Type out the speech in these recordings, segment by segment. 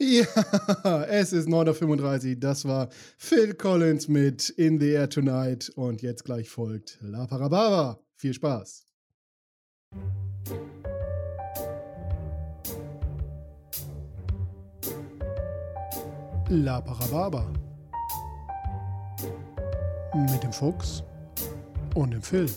Ja, es ist 9.35 Uhr. Das war Phil Collins mit In the Air Tonight. Und jetzt gleich folgt La Parababa. Viel Spaß. La Parababa. Mit dem Fuchs und dem Phil.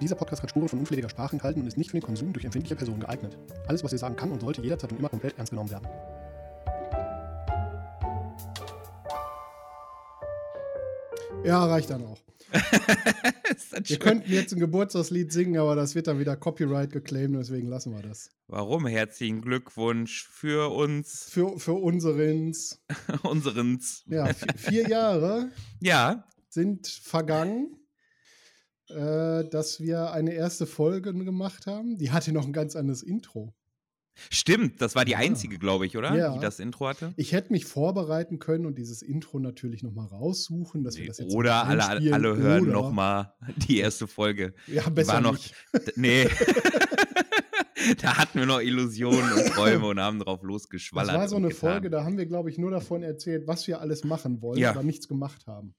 Dieser Podcast hat Spuren von unflätiger Sprache enthalten und ist nicht für den Konsum durch empfindliche Personen geeignet. Alles, was ihr sagen kann und sollte, jederzeit und immer komplett ernst genommen werden. Ja, reicht dann auch. Wir könnten jetzt ein Geburtstagslied singen, aber das wird dann wieder Copyright geclaimed, deswegen lassen wir das. Warum? Herzlichen Glückwunsch für uns. Für, für unserens. unserens. Ja, vier, vier Jahre Ja, sind vergangen, äh, dass wir eine erste Folge gemacht haben. Die hatte noch ein ganz anderes Intro. stimmt. Das war die Ja. einzige, glaube ich, oder? Ja. Die das Intro hatte. Ich hätte mich vorbereiten können und dieses Intro natürlich nochmal raussuchen, dass wir das jetzt Oder alle, alle hören nochmal die erste Folge. Ja, besser war noch. nicht. Nee. da hatten wir noch Illusionen und Träume und haben drauf losgeschwallert. Das war so eine. Folge, da haben wir, glaube ich, nur davon erzählt, was wir alles machen wollen, Ja. aber nichts gemacht haben.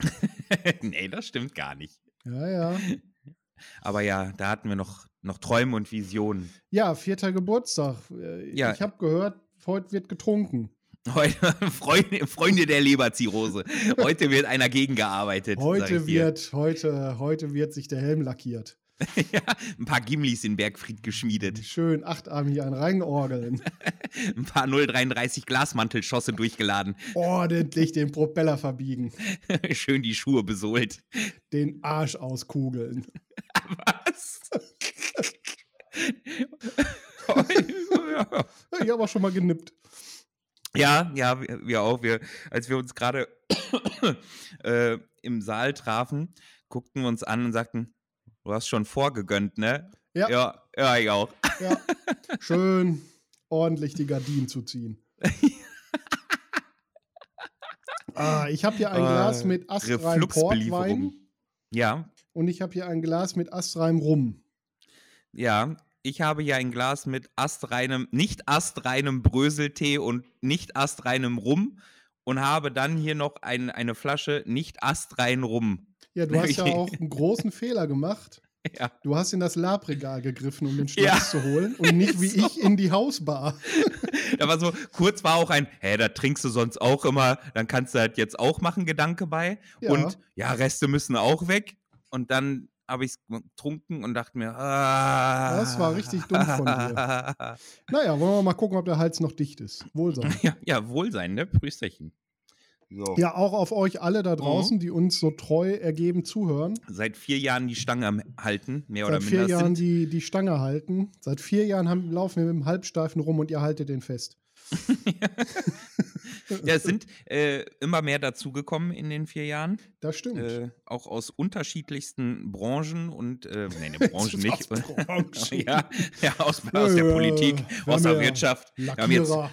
nee, das stimmt gar nicht. Ja, ja. Aber ja, da hatten wir noch, noch Träume und Visionen. Ja, vierter Geburtstag. Äh, Ja. Ich habe gehört, heute wird getrunken. Heute, Freunde, Freunde der Leberzirrhose. Heute wird einer gegengearbeitet. Heute dir. wird, heute, heute wird sich der Helm lackiert. ja, ein paar Gimlis in Bergfried geschmiedet. Schön achtarmig ein reingeorgeln. Ein paar 033 Glasmantelschosse durchgeladen. Ordentlich den Propeller verbiegen. Schön die Schuhe besohlt. Den Arsch auskugeln. Was? Ich habe auch schon mal genippt. ja, ja, wir, wir auch. Wir, als wir uns gerade äh, im Saal trafen, guckten wir uns an und sagten, du hast schon vorgegönnt, ne? Ja. Ja, ja ich auch. Ja. Schön ordentlich die Gardinen zu ziehen. ah, ich habe hier ein Glas mit astreinem Portwein. Ja, und ich habe hier ein Glas mit astreinem Rum. ja. Ich habe hier ein Glas mit astreinem, nicht astreinem Bröseltee und nicht astreinem Rum und habe dann hier noch ein, eine Flasche nicht astrein Rum. Ja, du hast ja auch einen großen Fehler gemacht. Ja. Du hast in das Labregal gegriffen, um den Schnaps Ja. zu holen und nicht wie So. ich in die Hausbar. Da war so, kurz war auch ein, hä, da trinkst du sonst auch immer, dann kannst du halt jetzt auch machen, Gedanke bei. Ja. Und ja, Reste müssen auch weg. Und dann habe ich es getrunken und dachte mir, ah. Das war richtig dumm von dir. Naja, wollen wir mal gucken, ob der Hals noch dicht ist. Wohlsein. ja, ja, Wohlsein, ne? Prüsterchen. So. Ja, auch auf euch alle Mhm. da draußen, die uns so treu ergeben zuhören. Seit vier Jahren die Stange am halten, mehr oder Seit vier minder. Jahren sind. die, die Stange halten. Seit vier Jahren haben, laufen wir mit dem Halbsteifen rum und ihr haltet den fest. Ja, es sind äh, immer mehr dazugekommen in den vier Jahren. Das stimmt. Äh, auch aus unterschiedlichsten Branchen und, äh, nee, ne, Branchen nicht. Aus Branchen. ja, ja, aus, aus der Ja, Politik, wir aus der ja Wirtschaft. Wir haben jetzt Lackierer,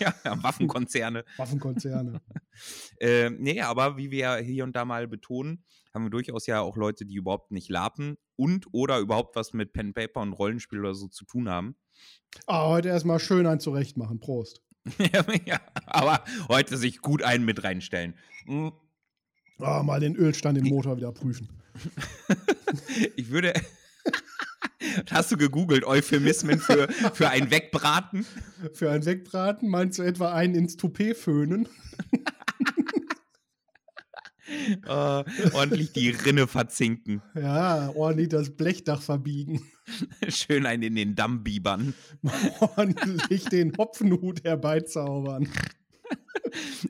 ja, ja, Waffenkonzerne. Waffenkonzerne. Äh, nee, aber wie wir hier und da mal betonen, haben wir durchaus ja auch Leute, die überhaupt nicht lapen und oder überhaupt was mit Pen Paper und Rollenspiel oder so zu tun haben. Ah, heute erstmal schön ein zurechtmachen. Prost. ja, aber heute sich gut einen mit reinstellen. Mm, Ah, mal den Ölstand im Motor wieder prüfen. Ich würde. Hast du gegoogelt, Euphemismen für, für ein Wegbraten? Für ein Wegbraten meinst du etwa einen ins Toupet föhnen? Äh, ordentlich die Rinne verzinken. Ja, ordentlich das Blechdach verbiegen. Schön einen in den Damm biebern. ordentlich den Hopfenhut herbeizaubern.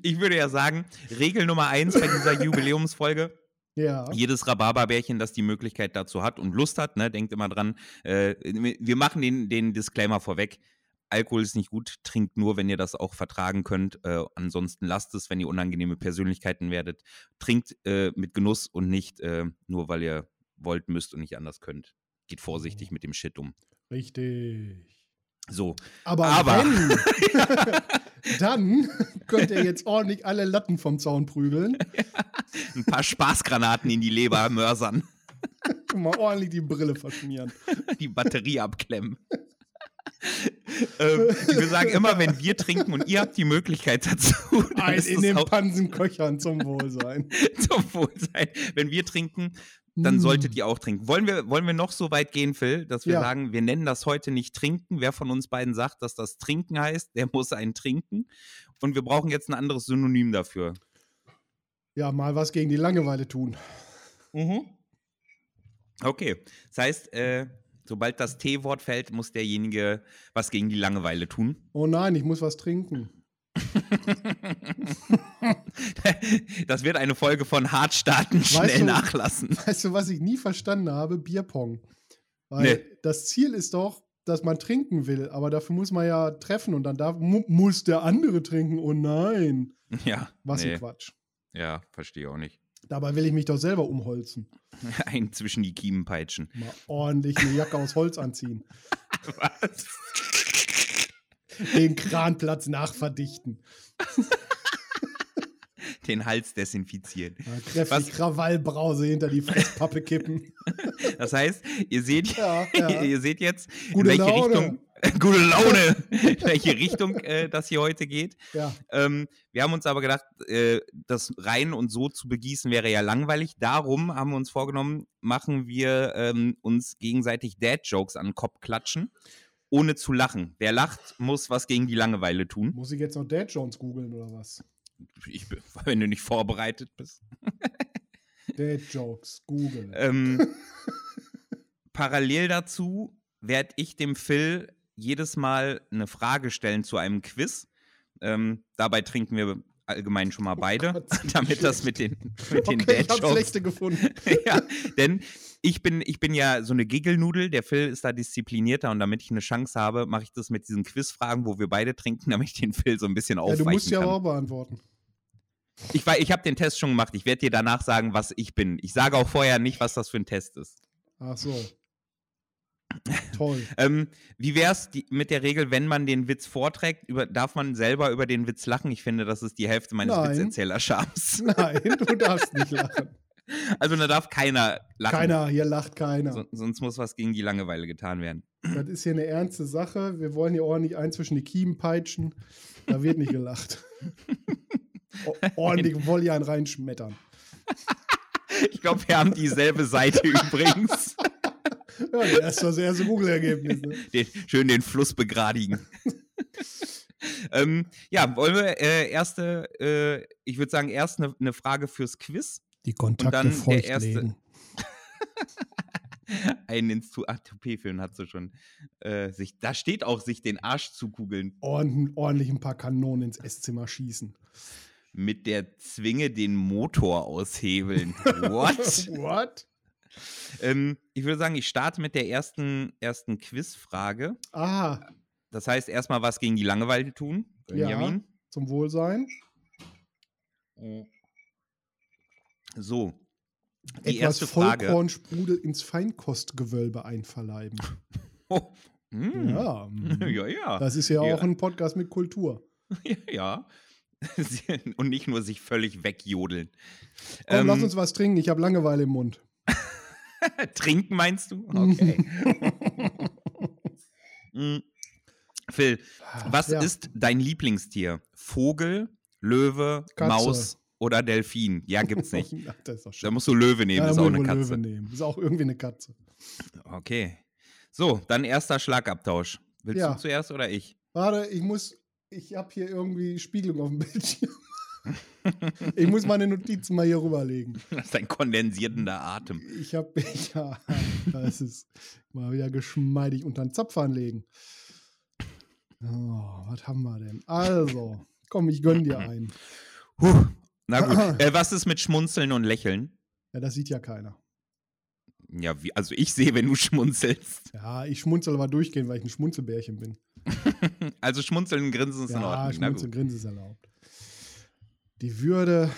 Ich würde ja sagen, Regel Nummer eins bei dieser Jubiläumsfolge. Ja. Jedes Rhabarberbärchen, das die Möglichkeit dazu hat und Lust hat, ne, denkt immer dran, äh, wir machen den, den Disclaimer vorweg. Alkohol ist nicht gut, trinkt nur, wenn ihr das auch vertragen könnt. Äh, ansonsten lasst es, wenn ihr unangenehme Persönlichkeiten werdet. Trinkt äh, mit Genuss und nicht äh, nur, weil ihr wollt, müsst und nicht anders könnt. Geht vorsichtig mit dem Shit um. Richtig. So, Aber, Aber- wenn, Dann könnt ihr jetzt ordentlich alle Latten vom Zaun prügeln. Ein paar Spaßgranaten in die Leber mörsern. Mal ordentlich die Brille verschmieren. Die Batterie abklemmen. Ähm, will sagen, immer wenn wir trinken und ihr habt die Möglichkeit dazu. Ein in den Pansenköchern zum Wohlsein. zum Wohlsein. Wenn wir trinken, dann Mm. solltet ihr auch trinken. Wollen wir, wollen wir noch so weit gehen, Phil, dass wir Ja. sagen, wir nennen das heute nicht trinken. Wer von uns beiden sagt, dass das trinken heißt, der muss einen trinken. Und wir brauchen jetzt ein anderes Synonym dafür. Ja, mal was gegen die Langeweile tun. Okay. Das heißt, äh, sobald das T-Wort fällt, muss derjenige was gegen die Langeweile tun. Oh nein, ich muss was trinken. das wird eine Folge von hart starten, schnell du- nachlassen. Weißt du, was ich nie verstanden habe? Bierpong. Weil Nee. das Ziel ist doch, dass man trinken will, aber dafür muss man ja treffen und dann darf, mu muss der andere trinken. Oh nein. Ja. Was nee. ein Quatsch. Ja, verstehe auch nicht. Dabei will ich mich doch selber umholzen. Ein zwischen die Kiemen peitschen. Mal ordentlich eine Jacke aus Holz anziehen. Was? Den Kranplatz nachverdichten. Den Hals desinfizieren. Ja, kräftig Was? Krawallbrause hinter die Fresspappe kippen. Das heißt, ihr seht, Ja, ja. ihr seht jetzt, Gute in welche Laune. Richtung, gute Laune, welche Richtung äh, das hier heute geht. Ja, Ähm, wir haben uns aber gedacht, äh, das rein und so zu begießen wäre ja langweilig. Darum haben wir uns vorgenommen, machen wir ähm, uns gegenseitig Dad-Jokes an den Kopf klatschen, ohne zu lachen. Wer lacht, muss was gegen die Langeweile tun. muss ich jetzt noch Dad Jones googeln oder was? Ich, wenn du nicht vorbereitet bist. Dad Jokes, googeln. Ähm, parallel dazu werde ich dem Phil jedes Mal eine Frage stellen zu einem Quiz. Ähm, dabei trinken wir allgemein schon mal beide, Gott, damit das mit den, mit den okay, ich habe schlechte gefunden. ja, denn ich bin, ich bin ja so eine Giggelnudel, der Phil ist da disziplinierter und damit ich eine Chance habe, mache ich das mit diesen Quizfragen, wo wir beide trinken, damit ich den Phil so ein bisschen Ja, aufweichen du musst ja kann. aber auch beantworten. Ich, wei- ich habe den Test schon gemacht, ich werde dir danach sagen, was ich bin. Ich sage auch vorher nicht, was das für ein Test ist. Ach so. Toll. Ähm, wie wär's die, mit der Regel, wenn man den Witz vorträgt, über, darf man selber über den Witz lachen? Ich finde, das ist die Hälfte meines Nein. Witzerzählerschams. Nein, du darfst nicht lachen. Also da darf keiner lachen. Keiner, hier lacht keiner. So, sonst muss was gegen die Langeweile getan werden. Das ist hier eine ernste Sache. Wir wollen hier ordentlich ein zwischen die Kiemen peitschen. Da wird nicht gelacht. Ordentlich Volley einen reinschmettern. Ich glaube, wir haben dieselbe Seite übrigens. Ja, das ist das erste Google-Ergebnis. Ne? Den, schön den Fluss begradigen. ähm, ja, wollen wir äh, erste, äh, ich würde sagen, erst eine ne Frage fürs Quiz. Die dann Kontakte der feucht erste- legen. Einen ins Ach, Toupet-Film hat sie schon. Äh, sich, da steht auch, sich den Arsch zu kugeln. Ordn ordentlich ein paar Kanonen ins Esszimmer schießen. Mit der Zwinge den Motor aushebeln. What? What? Ähm, ich würde sagen, ich starte mit der ersten, ersten Quizfrage. Ah, Das heißt, erstmal was gegen die Langeweile tun. Ja. Benjamin. zum Wohlsein. So. Die Etwas erste Frage. Vollkornsprudel ins Feinkostgewölbe einverleiben. Oh. mm. Ja, mm. ja, ja. das ist ja Ja. auch ein Podcast mit Kultur. ja. Und nicht nur sich völlig wegjodeln. Komm, Ähm, lass uns was trinken. Ich habe Langeweile im Mund. Trinken meinst du? Okay. Mm. Phil, was Ja. ist dein Lieblingstier? Vogel, Löwe, Katze. Maus oder Delfin? Ja, gibt's nicht. Da musst du Löwe nehmen, Ja, ist auch eine Katze. Löwe nehmen. Ist auch irgendwie eine Katze. Okay. So, dann erster Schlagabtausch. Willst Ja. du zuerst oder ich? Warte, ich muss, ich habe hier irgendwie Spiegelung auf dem Bildschirm. Ich muss meine Notizen mal hier rüberlegen. Das ist ein kondensierender Atem. Ich habe, ja, das ist mal wieder geschmeidig unter den Zapf anlegen. Oh, was haben wir denn? Also, komm, ich gönn dir einen. Puh. Na gut. äh, was ist mit Schmunzeln und Lächeln? Ja, das sieht ja keiner. Ja, wie, also ich sehe, wenn du schmunzelst. Ja, ich schmunzel aber durchgehen, weil ich ein Schmunzelbärchen bin. Also schmunzeln und grinsen ist in Ja, Ordnung. Na schmunzeln, gut. grinsen ist erlaubt. Die Würde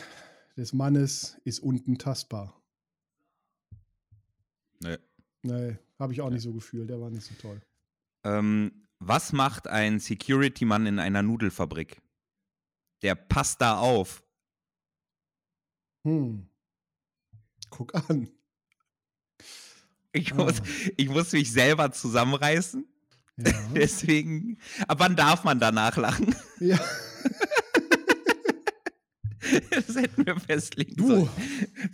des Mannes ist untastbar. Nee. Nee, habe ich auch nicht so gefühlt. Der war nicht so toll. Ähm, was macht ein Security-Mann in einer Nudelfabrik? der passt da auf. Hm. Guck an. Ich Ah. muss, ich muss mich selber zusammenreißen. Ja. Deswegen. Ab wann darf man danach lachen? ja. Das hätten wir festlegen Du. sollen.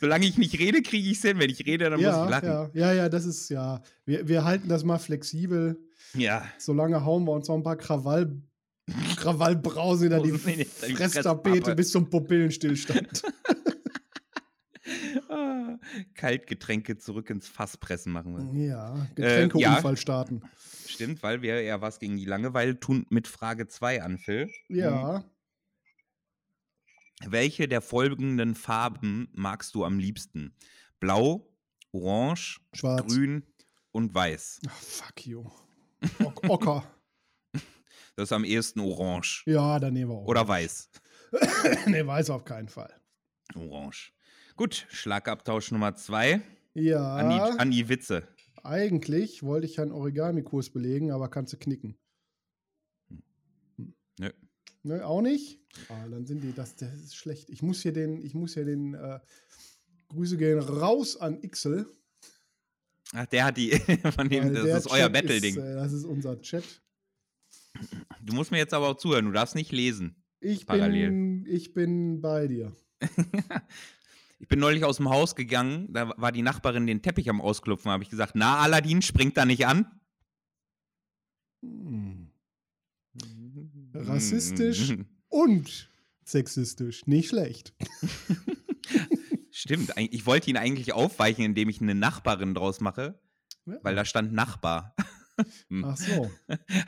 Solange ich nicht rede, kriege ich es hin. Wenn ich rede, dann muss Ja, ich lachen. ja, ja, ja, das ist ja. Wir, wir halten das mal flexibel. Ja. Solange hauen wir uns noch ein paar Krawall, die Brausen in die Fresstapete bis zum Pupillenstillstand. Ah, Kaltgetränke zurück ins Fass pressen machen wir. ja, Getränkeunfall starten. Stimmt, weil wir ja was gegen die Langeweile tun mit Frage 2 an, Phil. Ja, Welche der folgenden Farben magst du am liebsten? Blau, Orange, schwarz. Grün und Weiß. Ach, fuck you. Ok Ocker. Das ist am ehesten Orange. Ja, dann nehmen wir auch. Oder Weiß. nee, weiß auf keinen Fall. Orange. Gut, Schlagabtausch Nummer 2 Ja, an, die, an die Witze. eigentlich wollte ich einen Origami-Kurs belegen, aber kannst du knicken. Nö. Ne, auch nicht? Ah, dann sind die, das, das ist schlecht. Ich muss hier den, ich muss hier den, äh, Grüße gehen raus an Ixel. Ach, der hat die, von dem, weil das ist euer Battle-Ding. Äh, das ist unser Chat. Du musst mir jetzt aber auch zuhören, du darfst nicht lesen. Ich Parallel. bin, ich bin bei dir. Ich bin neulich aus dem Haus gegangen, da war die Nachbarin den Teppich am Ausklopfen, habe ich gesagt, na, Aladdin, springt da nicht an. Hm. Rassistisch. Und sexistisch. Nicht schlecht. Stimmt, ich wollte ihn eigentlich aufweichen, indem ich eine Nachbarin draus mache, weil da stand Nachbar. Hm. Ach so.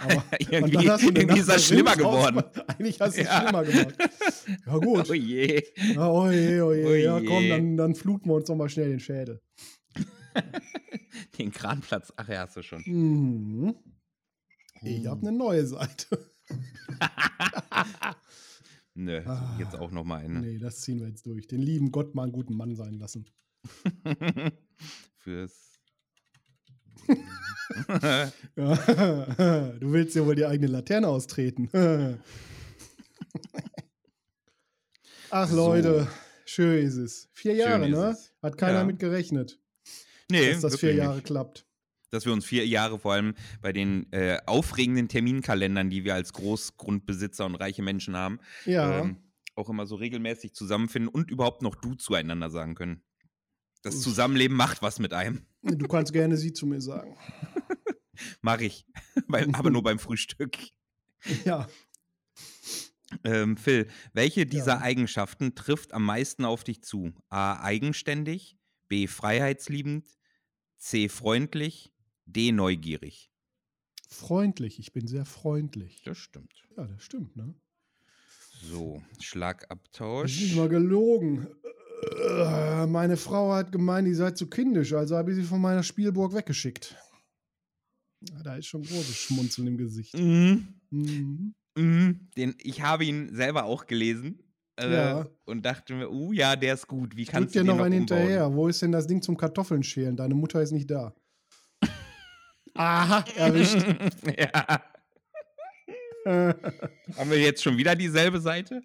Aber irgendwie irgendwie ist das schlimmer geworden. Eigentlich hast du es Ja. schlimmer gemacht. Ja, gut. Oh je. Ja, oh je, oh je. Oh Ja, je. komm, dann, dann fluten wir uns doch mal schnell den Schädel. Den Kranplatz, ach ja, hast du schon. Mhm. Ich Hm. habe eine neue Seite. Nö, Ah. jetzt auch noch mal eine. Nee, das ziehen wir jetzt durch. Den lieben Gott mal einen guten Mann sein lassen. Fürs. Du willst ja wohl die eigene Laterne austreten. Ach So. Leute, schön ist es. Vier Jahre, ne? Hat keiner Ja. mit gerechnet, nee, dass das vier Jahre nicht. klappt. Dass wir uns vier Jahre vor allem bei den äh, aufregenden Terminkalendern, die wir als Großgrundbesitzer und reiche Menschen haben, Ja. ähm, auch immer so regelmäßig zusammenfinden und überhaupt noch du zueinander sagen können. Das. Zusammenleben macht was mit einem. Du kannst gerne sie zu mir sagen. Mach ich. Aber nur beim Frühstück. Ja. Ähm, Phil, welche dieser Ja. Eigenschaften trifft am meisten auf dich zu? A. Eigenständig, B. Freiheitsliebend, C. Freundlich, D. Neugierig. Freundlich. Ich bin sehr freundlich. Das stimmt. Ja, das stimmt, ne? So, Das ist nicht Schlagabtausch. mal gelogen. Äh, Meine Frau hat gemeint, die sei zu kindisch, also habe ich sie von meiner Spielburg weggeschickt. Da ist schon großes Schmunzeln im Gesicht. Mhm. Mhm. Mhm. Den, ich habe ihn selber auch gelesen. Äh, Ja. Und dachte mir, uh ja, der ist gut. Wie Drück kannst dir du den noch einen umbauen? hinterher. Wo ist denn das Ding zum Kartoffeln schälen? Deine Mutter ist nicht da. Aha, erwischt. ja. Haben wir jetzt schon wieder dieselbe Seite?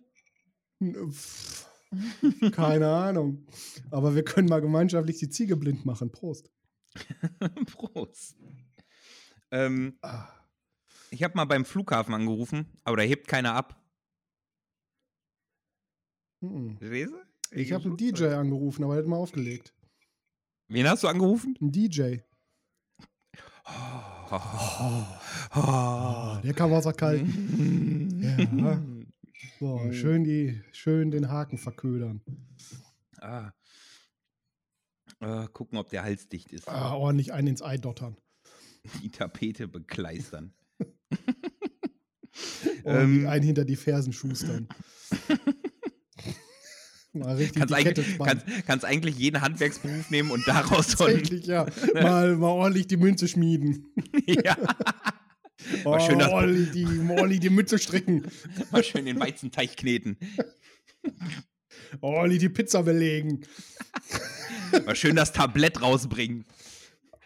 Keine Ahnung. Aber wir können mal gemeinschaftlich die Ziege blind machen. Prost. Prost. Ähm, Ah, ich habe mal beim Flughafen angerufen, aber da hebt keiner ab. mhm. Ich habe einen DJ angerufen, aber der hat mal aufgelegt. Wen hast du angerufen? Ein DJ. Ah, der kam aus der Kalten. Ja. So, Mhm. schön, die, schön den Haken verködern. Ah. Äh, gucken, ob der Hals dicht ist. Ah, ordentlich einen ins Ei dottern. Die Tapete bekleistern. Ähm. einen hinter die Fersen schustern. Mal richtig Kannst eigentlich, kannst, kannst eigentlich jeden Handwerksberuf nehmen und daraus so ein, Tatsächlich, ja. Mal, mal ordentlich die Münze schmieden. ja, Oh, Mal schön das- ordentlich, die, ordentlich die Mütze stricken. mal schön den Weizenteig kneten. Ordentlich die Pizza belegen. Mal schön das Tablett rausbringen.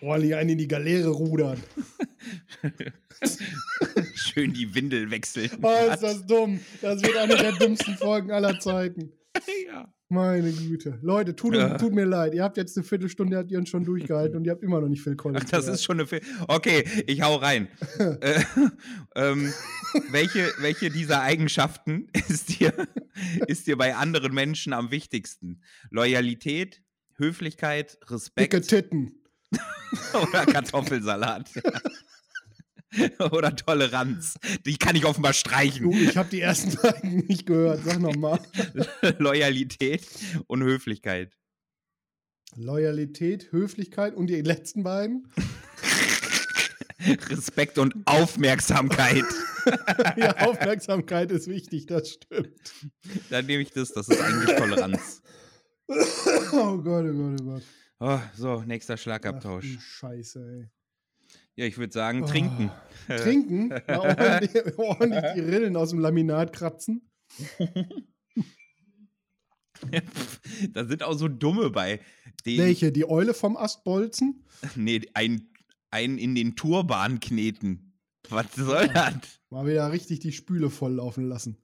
Ordentlich einen in die Galeere rudern. Schön schön die Windel wechseln. Oh, ist das dumm. Das wird eine der dümmsten Folgen aller Zeiten. ja. Meine Güte. Leute, tut, Ja. tut mir leid. Ihr habt jetzt eine Viertelstunde, habt ihr uns schon durchgehalten und ihr habt immer noch nicht Phil Collins. Ach, das gehört. ist schon eine. Fe okay, ich hau rein. äh, ähm, welche, welche dieser Eigenschaften ist dir, ist dir bei anderen Menschen am wichtigsten? Loyalität, Höflichkeit, Dicke Respekt Titten. oder Kartoffelsalat? oder Toleranz? Die kann ich offenbar Du, streichen. ich habe die ersten beiden nicht gehört. Sag nochmal. Loyalität und Höflichkeit. Loyalität, Höflichkeit und die letzten beiden. Respekt und Aufmerksamkeit. ja, Aufmerksamkeit ist wichtig, das stimmt. Dann nehme ich das, das ist eigentlich Toleranz. Oh Gott, oh Gott, oh Gott. Oh, so, nächster Ach, du Schlagabtausch. Scheiße, ey. Ja, ich würde sagen, Oh. trinken. Trinken, mal ordentlich, ordentlich die Rillen aus dem Laminat kratzen. da sind auch so dumme bei. Welche? Die Eule vom Astbolzen? Nee, ein, ein in den Turban kneten. Was soll das? Mal wieder richtig die Spüle volllaufen lassen.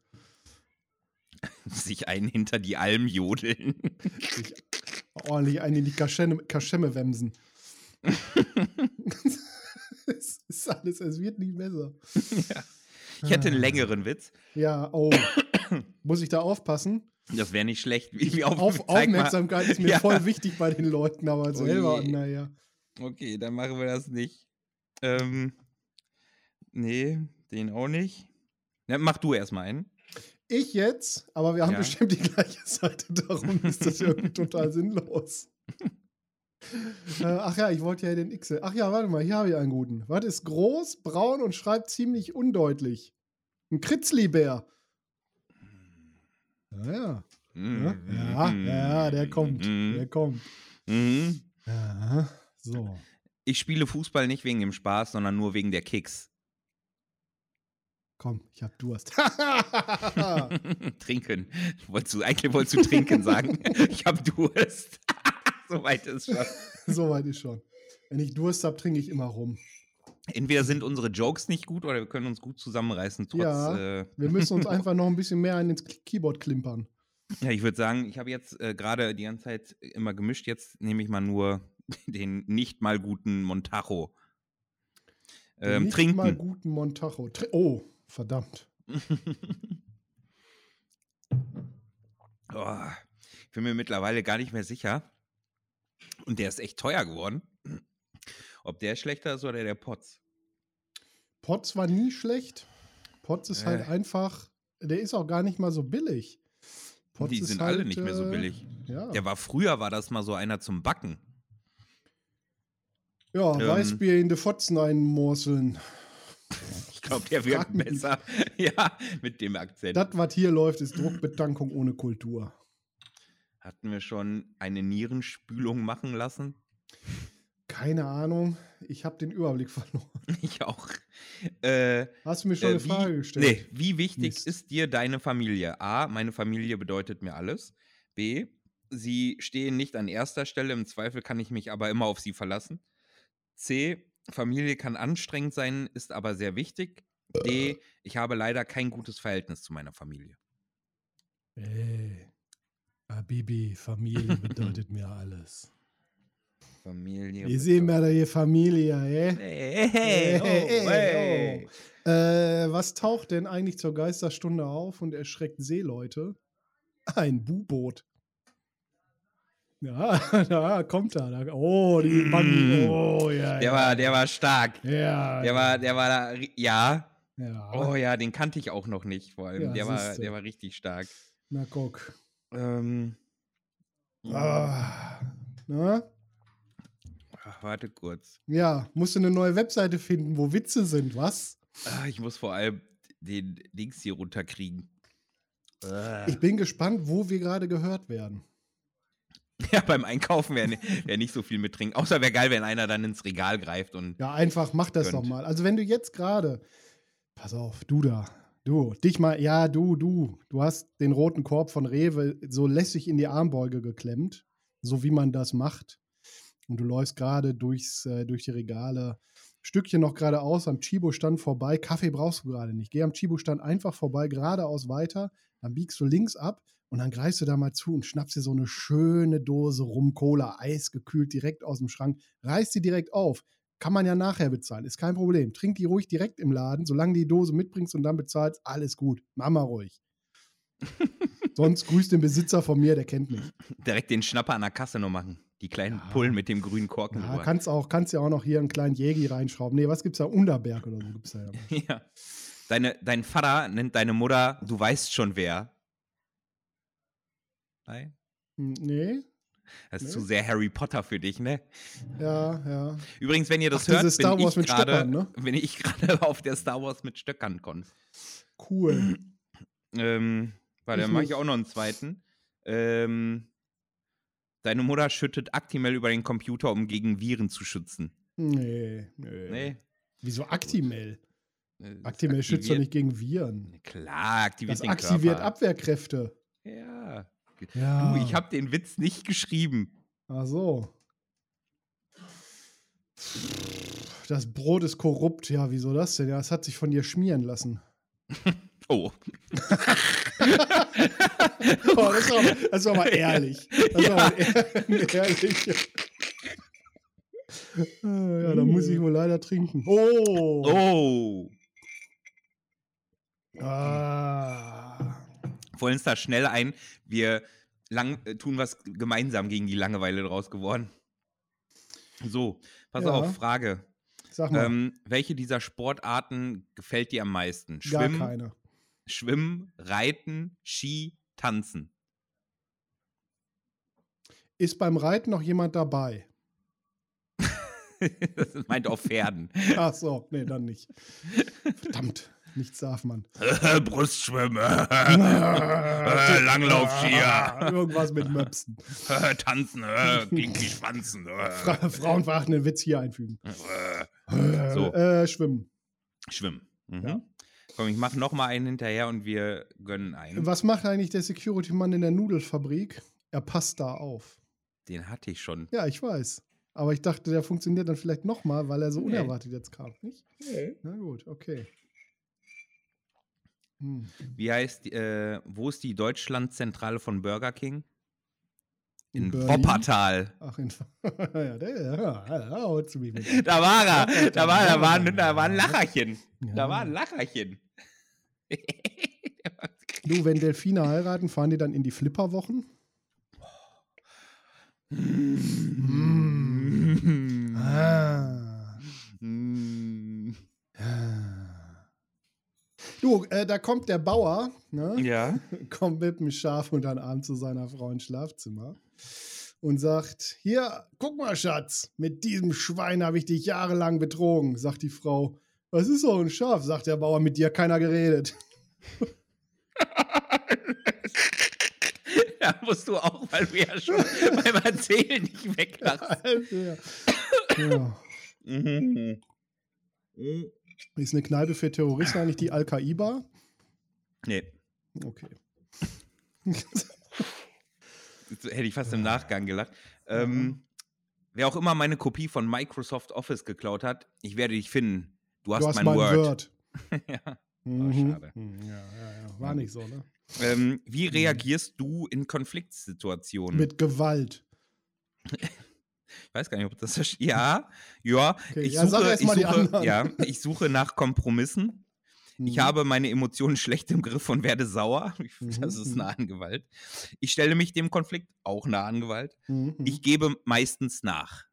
Sich einen hinter die Alm jodeln. Sich ordentlich einen in die Kaschemme, Kaschemme wemsen. es ist alles, es wird nicht besser. Ich hätte einen längeren Witz. Ja, oh. Muss ich da aufpassen? Das wäre nicht schlecht. Wie auf, Auf, zeig mal. Aufmerksamkeit ist mir Ja. voll wichtig bei den Leuten, aber selber, je. naja. Okay, dann machen wir das nicht. Ähm, nee, den auch nicht. Ja, mach du erstmal einen. Ich jetzt, aber wir haben Ja. bestimmt die gleiche Seite, darum ist das irgendwie total sinnlos. Äh, ach ja, ich wollte ja den X. Ach ja, warte mal, hier habe ich einen guten. Was ist groß, braun und schreibt ziemlich undeutlich? Ein Kritzlibär. Ja, ja. Ja, ja, ja, der kommt. Der kommt. Mhm. Ja, so. Ich spiele Fußball nicht wegen dem Spaß, sondern nur wegen der Kicks. Komm, ich hab Durst. trinken. Wolltest du, eigentlich wolltest du trinken sagen. ich habe Durst. Soweit ist schon. Soweit ist schon. Wenn ich Durst habe, trinke ich immer rum. Entweder sind unsere Jokes nicht gut oder wir können uns gut zusammenreißen, trotz. Ja. Äh, Wir müssen uns einfach noch ein bisschen mehr an ins Keyboard klimpern. ja, ich würde sagen, ich habe jetzt äh, gerade die ganze Zeit immer gemischt. Jetzt nehme ich mal nur den nicht mal guten Montajo. Ähm, Nicht trinken. mal guten Montajo. Tri oh, verdammt. Oh, ich bin mir mittlerweile gar nicht mehr sicher. Und der ist echt teuer geworden. Ob der schlechter ist oder der Potz. Potts war nie schlecht. Potts ist halt Äh. einfach, der ist auch gar nicht mal so billig. Potts die sind halt, alle nicht mehr so äh, billig. Ja, Der war früher, war das mal so einer zum Backen. ja ähm, Weißbier in die Fotzen einmorseln. Ich glaube, der wirkt besser. ja, mit dem Akzent. Das, was hier läuft, ist Druckbetankung ohne Kultur. Hatten wir schon eine Nierenspülung machen lassen? Keine Ahnung, ich habe den Überblick verloren. Ich auch. Äh, Hast du mir schon äh, eine wie, Frage gestellt? Nee, wie wichtig Mist. ist dir deine Familie? A, meine Familie bedeutet mir alles. B, sie stehen nicht an erster Stelle, im Zweifel kann ich mich aber immer auf sie verlassen. C, Familie kann anstrengend sein, ist aber sehr wichtig. D, ich habe leider kein gutes Verhältnis zu meiner Familie. Ey, Habibi, Familie bedeutet mir alles. Familie. Wir sehen wir da hier Familie, ey. Hey, hey, oh, Hey, hey. hey, Äh, was taucht denn eigentlich zur Geisterstunde auf und erschreckt Seeleute? Ein Bu-Boot. Ja, da kommt er. Da, oh, die Buggy. Mm. Oh, ja. Der ja. war, der war stark. Ja. Der war, der war da, ja. Ja. Oh ja, den kannte ich auch noch nicht, vor allem. Ja, der, war, der war richtig stark. Na, guck. Ähm, Ah. Na? ach, warte kurz. Ja, musst du eine neue Webseite finden, wo Witze sind, was? Ah, ich muss vor allem den Links hier runterkriegen. Ah. Ich bin gespannt, wo wir gerade gehört werden. Ja, beim Einkaufen wäre wär nicht so viel mit trinken. Außer wäre geil, wenn einer dann ins Regal greift und. Ja, einfach mach das Gönnt. doch mal. Also wenn du jetzt gerade, pass auf, du da, du, dich mal, ja, du, du, du hast den roten Korb von Rewe so lässig in die Armbeuge geklemmt, so wie man das macht. Und du läufst gerade durchs, äh, durch die Regale, Stückchen noch geradeaus am Chibo-Stand vorbei. Kaffee brauchst du gerade nicht. Geh am Chibo-Stand einfach vorbei, geradeaus weiter. Dann biegst du links ab und dann greifst du da mal zu und schnappst dir so eine schöne Dose Rum-Cola, eisgekühlt direkt aus dem Schrank. Reißt die direkt auf. Kann man ja nachher bezahlen, ist kein Problem. Trink die ruhig direkt im Laden, solange die Dose mitbringst und dann bezahlst, alles gut. Mama ruhig. Sonst grüßt den Besitzer von mir, der kennt mich. Direkt den Schnapper an der Kasse noch machen. Die kleinen ja. Pullen mit dem grünen Korken. Ja, kannst, auch, kannst ja auch noch hier einen kleinen Jägi reinschrauben. Nee, was gibt's da? Unterberg oder so gibt's da ja. ja. Deine, dein Vater nennt deine Mutter, du weißt schon wer. Nein? Hm, nee. Das ist nee. zu sehr Harry Potter für dich, ne? Ja, ja. Übrigens, wenn ihr das Ach, hört, Star bin, Wars ich grade, ne? bin ich gerade auf der Star Wars mit Stöckern Con. Cool. ähm, warte, dann mache ich auch noch einen zweiten. Ähm, deine Mutter schüttet Actimel über den Computer, um gegen Viren zu schützen. Nee, nee. nee? Wieso Actimel? Äh, Actimel schützt doch nicht gegen Viren. Klar, aktiviert das aktiviert. Abwehrkräfte. Ja. Ja. Du, ich habe den Witz nicht geschrieben. Ach so. Das Brot ist korrupt. Ja, wieso das denn? Ja, es hat sich von dir schmieren lassen. oh. oh, das, war, das war mal ehrlich. Das ja. war mal ehrlich. Ah, ja, da muss ich wohl leider trinken. Oh! Oh! Ah. Wollen uns da schnell ein. Wir lang, äh, tun was gemeinsam gegen die Langeweile draus geworden. So, pass ja. auf, Frage. Sag mal. Ähm, welche dieser Sportarten gefällt dir am meisten? Schwimmen, Gar keine. Schwimmen, Reiten, Ski, Tanzen. Ist beim Reiten noch jemand dabei? das meint auch Pferden. Ach so, nee, dann nicht. Verdammt, nichts darf man. Brustschwimmen, Langlaufskier. Irgendwas mit Möpsen. Tanzen, gegen die Schwanzen. Fra Frauenverachten den Witz hier einfügen. so. Äh, schwimmen. Schwimmen. Mhm. Ja. Komm, ich mache noch mal einen hinterher und wir gönnen einen. Was macht eigentlich der Security-Mann in der Nudelfabrik? Er passt da auf. Den hatte ich schon. Ja, ich weiß. Aber ich dachte, der funktioniert dann vielleicht noch mal, weil er so nee. unerwartet jetzt kam, nicht? Nee. Na gut, okay. Hm. Wie heißt, äh, wo ist die Deutschlandzentrale von Burger King? In, in Woppertal. Ach, in, ja, Da war er. Da war, da war, da war ein Lacherchen. Da war ein Lacherchen. du, wenn Delfine heiraten, fahren die dann in die Flipperwochen? Mm. Du, äh, da kommt der Bauer, ne? Ja. kommt mit dem Schaf unter den Arm zu seiner Frau ins Schlafzimmer und sagt: Hier, guck mal, Schatz, mit diesem Schwein habe ich dich jahrelang betrogen, sagt die Frau. Was ist so ein Schaf? sagt der Bauer, mit dir keiner geredet. ja, musst du auch, weil du ja schon beim Erzählen nicht weglachst. ja. ja. Mhm. Mhm. Ist eine Kneipe für Terroristen eigentlich die Al-Qaida? Nee. Okay. Hätte ich fast im Nachgang gelacht. Ähm, wer auch immer meine Kopie von Microsoft Office geklaut hat, ich werde dich finden. Du hast, du hast mein, mein Word. Word. ja. Mhm. Oh, schade. Mhm. Ja, ja, ja. War nicht so, ne? Ähm, wie mhm. reagierst du in Konfliktsituationen? Mit Gewalt. Ich weiß gar nicht, ob das ist. Ja, ja. Okay, ich, ja, suche, ich, suche, ja ich suche nach Kompromissen. Mhm. Ich habe meine Emotionen schlecht im Griff und werde sauer. Das ist mhm. nah an Gewalt. Ich stelle mich dem Konflikt auch nah an Gewalt. Mhm. Ich gebe meistens nach.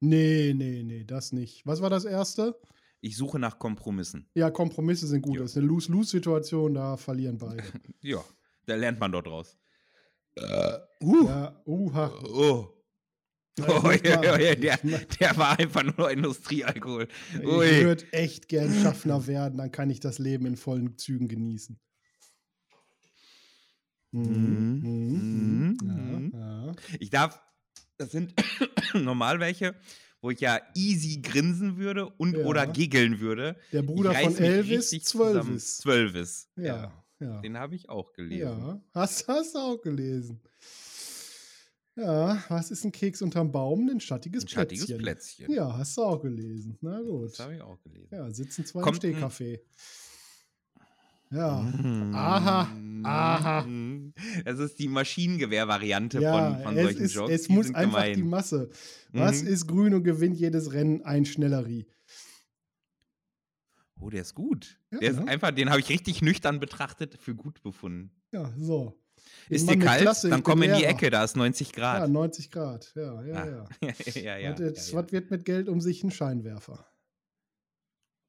Nee, nee, nee, das nicht. Was war das erste? Ich suche nach Kompromissen. Ja, Kompromisse sind gut. Ja. Das ist eine Lose-Lose-Situation, da verlieren beide. ja, da lernt man dort raus. Äh, uh. Ja, uha. Oh. Oh, ja, ja, ja, der, der, war einfach nur Industriealkohol. Ui. Ich würde echt gern Schaffner werden, dann kann ich das Leben in vollen Zügen genießen. Mhm. Mhm. Mhm. Ja, ich darf, das sind normal welche, wo ich ja easy grinsen würde und oder giggeln würde. Der Bruder von Elvis, Zwölvis. Zwölvis. Ja, ja. Den habe ich auch gelesen. Ja, hast, du auch gelesen. Ja, was ist ein Keks unterm Baum? Ein schattiges Ein schattiges Plätzchen. Plätzchen. Ja, hast du auch gelesen. Na gut. Das habe ich auch gelesen. Ja, sitzen zwei Kommt im Stehkaffee. Ja. Mm. Aha, aha. Es ist die Maschinengewehr-Variante Ja, von, von es, solchen ist, Jokes. es Die muss einfach gemein. die Masse. Was Mhm. ist grün und gewinnt jedes Rennen? Ein Schnellerie. Oh, der ist gut. Ja, der ist ne? einfach, den habe ich richtig nüchtern betrachtet für gut befunden. Ja, so. Ist Mann dir kalt? Klasse, Dann komm in die. Ecke, da ist 90 Ja, Grad. 90 Grad. Ja, ja, Ah. ja. ja, ja, ja, was, ja, jetzt, ja. was wird mit Geld um sich ein Scheinwerfer?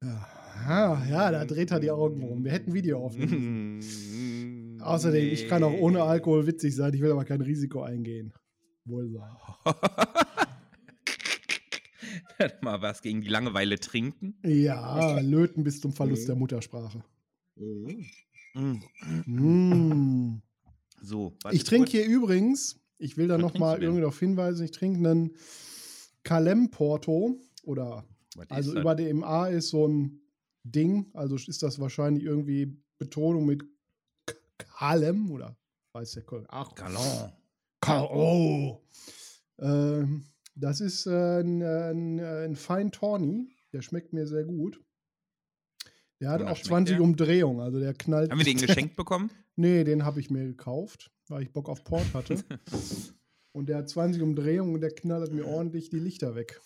Ja, ja da dreht er die Augen rum. Wir hätten Video aufnehmen. Außerdem, ich kann auch ohne. Alkohol witzig sein. Ich will aber kein Risiko eingehen. Wohl sein. Mal was gegen die Langeweile trinken. Ja, löten bis zum Verlust Mhm. der Muttersprache. Mm. So, Ich trinke hier übrigens, ich will da Was noch mal trinkst du denn? irgendwie darauf hinweisen, ich trinke einen Kalem Porto oder Was also das? über dem A ist so ein Ding, also ist das wahrscheinlich irgendwie Betonung mit Kalem oder weiß der Kollege. Ach, Galant. Ka- oh. Ähm, das ist äh, ein, ein, ein Fine Tawny, der schmeckt mir sehr gut. Der hat auch schmeckt 20 der? Umdrehungen, also der knallt. Haben wir den geschenkt bekommen? Nee, den habe ich mir gekauft, weil ich Bock auf Port hatte. und der hat 20 Umdrehungen und der knallert mir ordentlich die Lichter weg.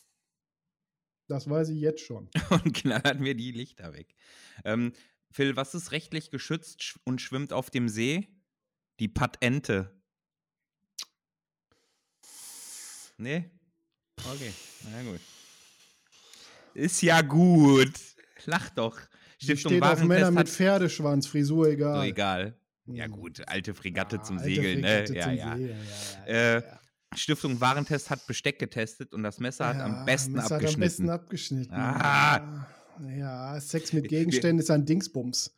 Das weiß ich jetzt schon. und knallert mir die Lichter weg. Ähm, Phil, was ist rechtlich geschützt sch- und schwimmt auf dem See? Die Patente. Nee? Okay, na gut. Ist ja gut. Lach doch. Stiftung steht auf Männer mit Pferdeschwanz, Frisur so egal. egal. Ja Hm. gut, alte Fregatte Ah, zum Segeln, ne? Ja, ja. Segeln, ja, ja, Äh, ja, ja. Stiftung Warentest hat Besteck getestet und das Messer hat Ja, am besten Messer abgeschnitten. Hat am besten abgeschnitten. Ah. Ja, Sex mit Gegenständen ist ein Dingsbums.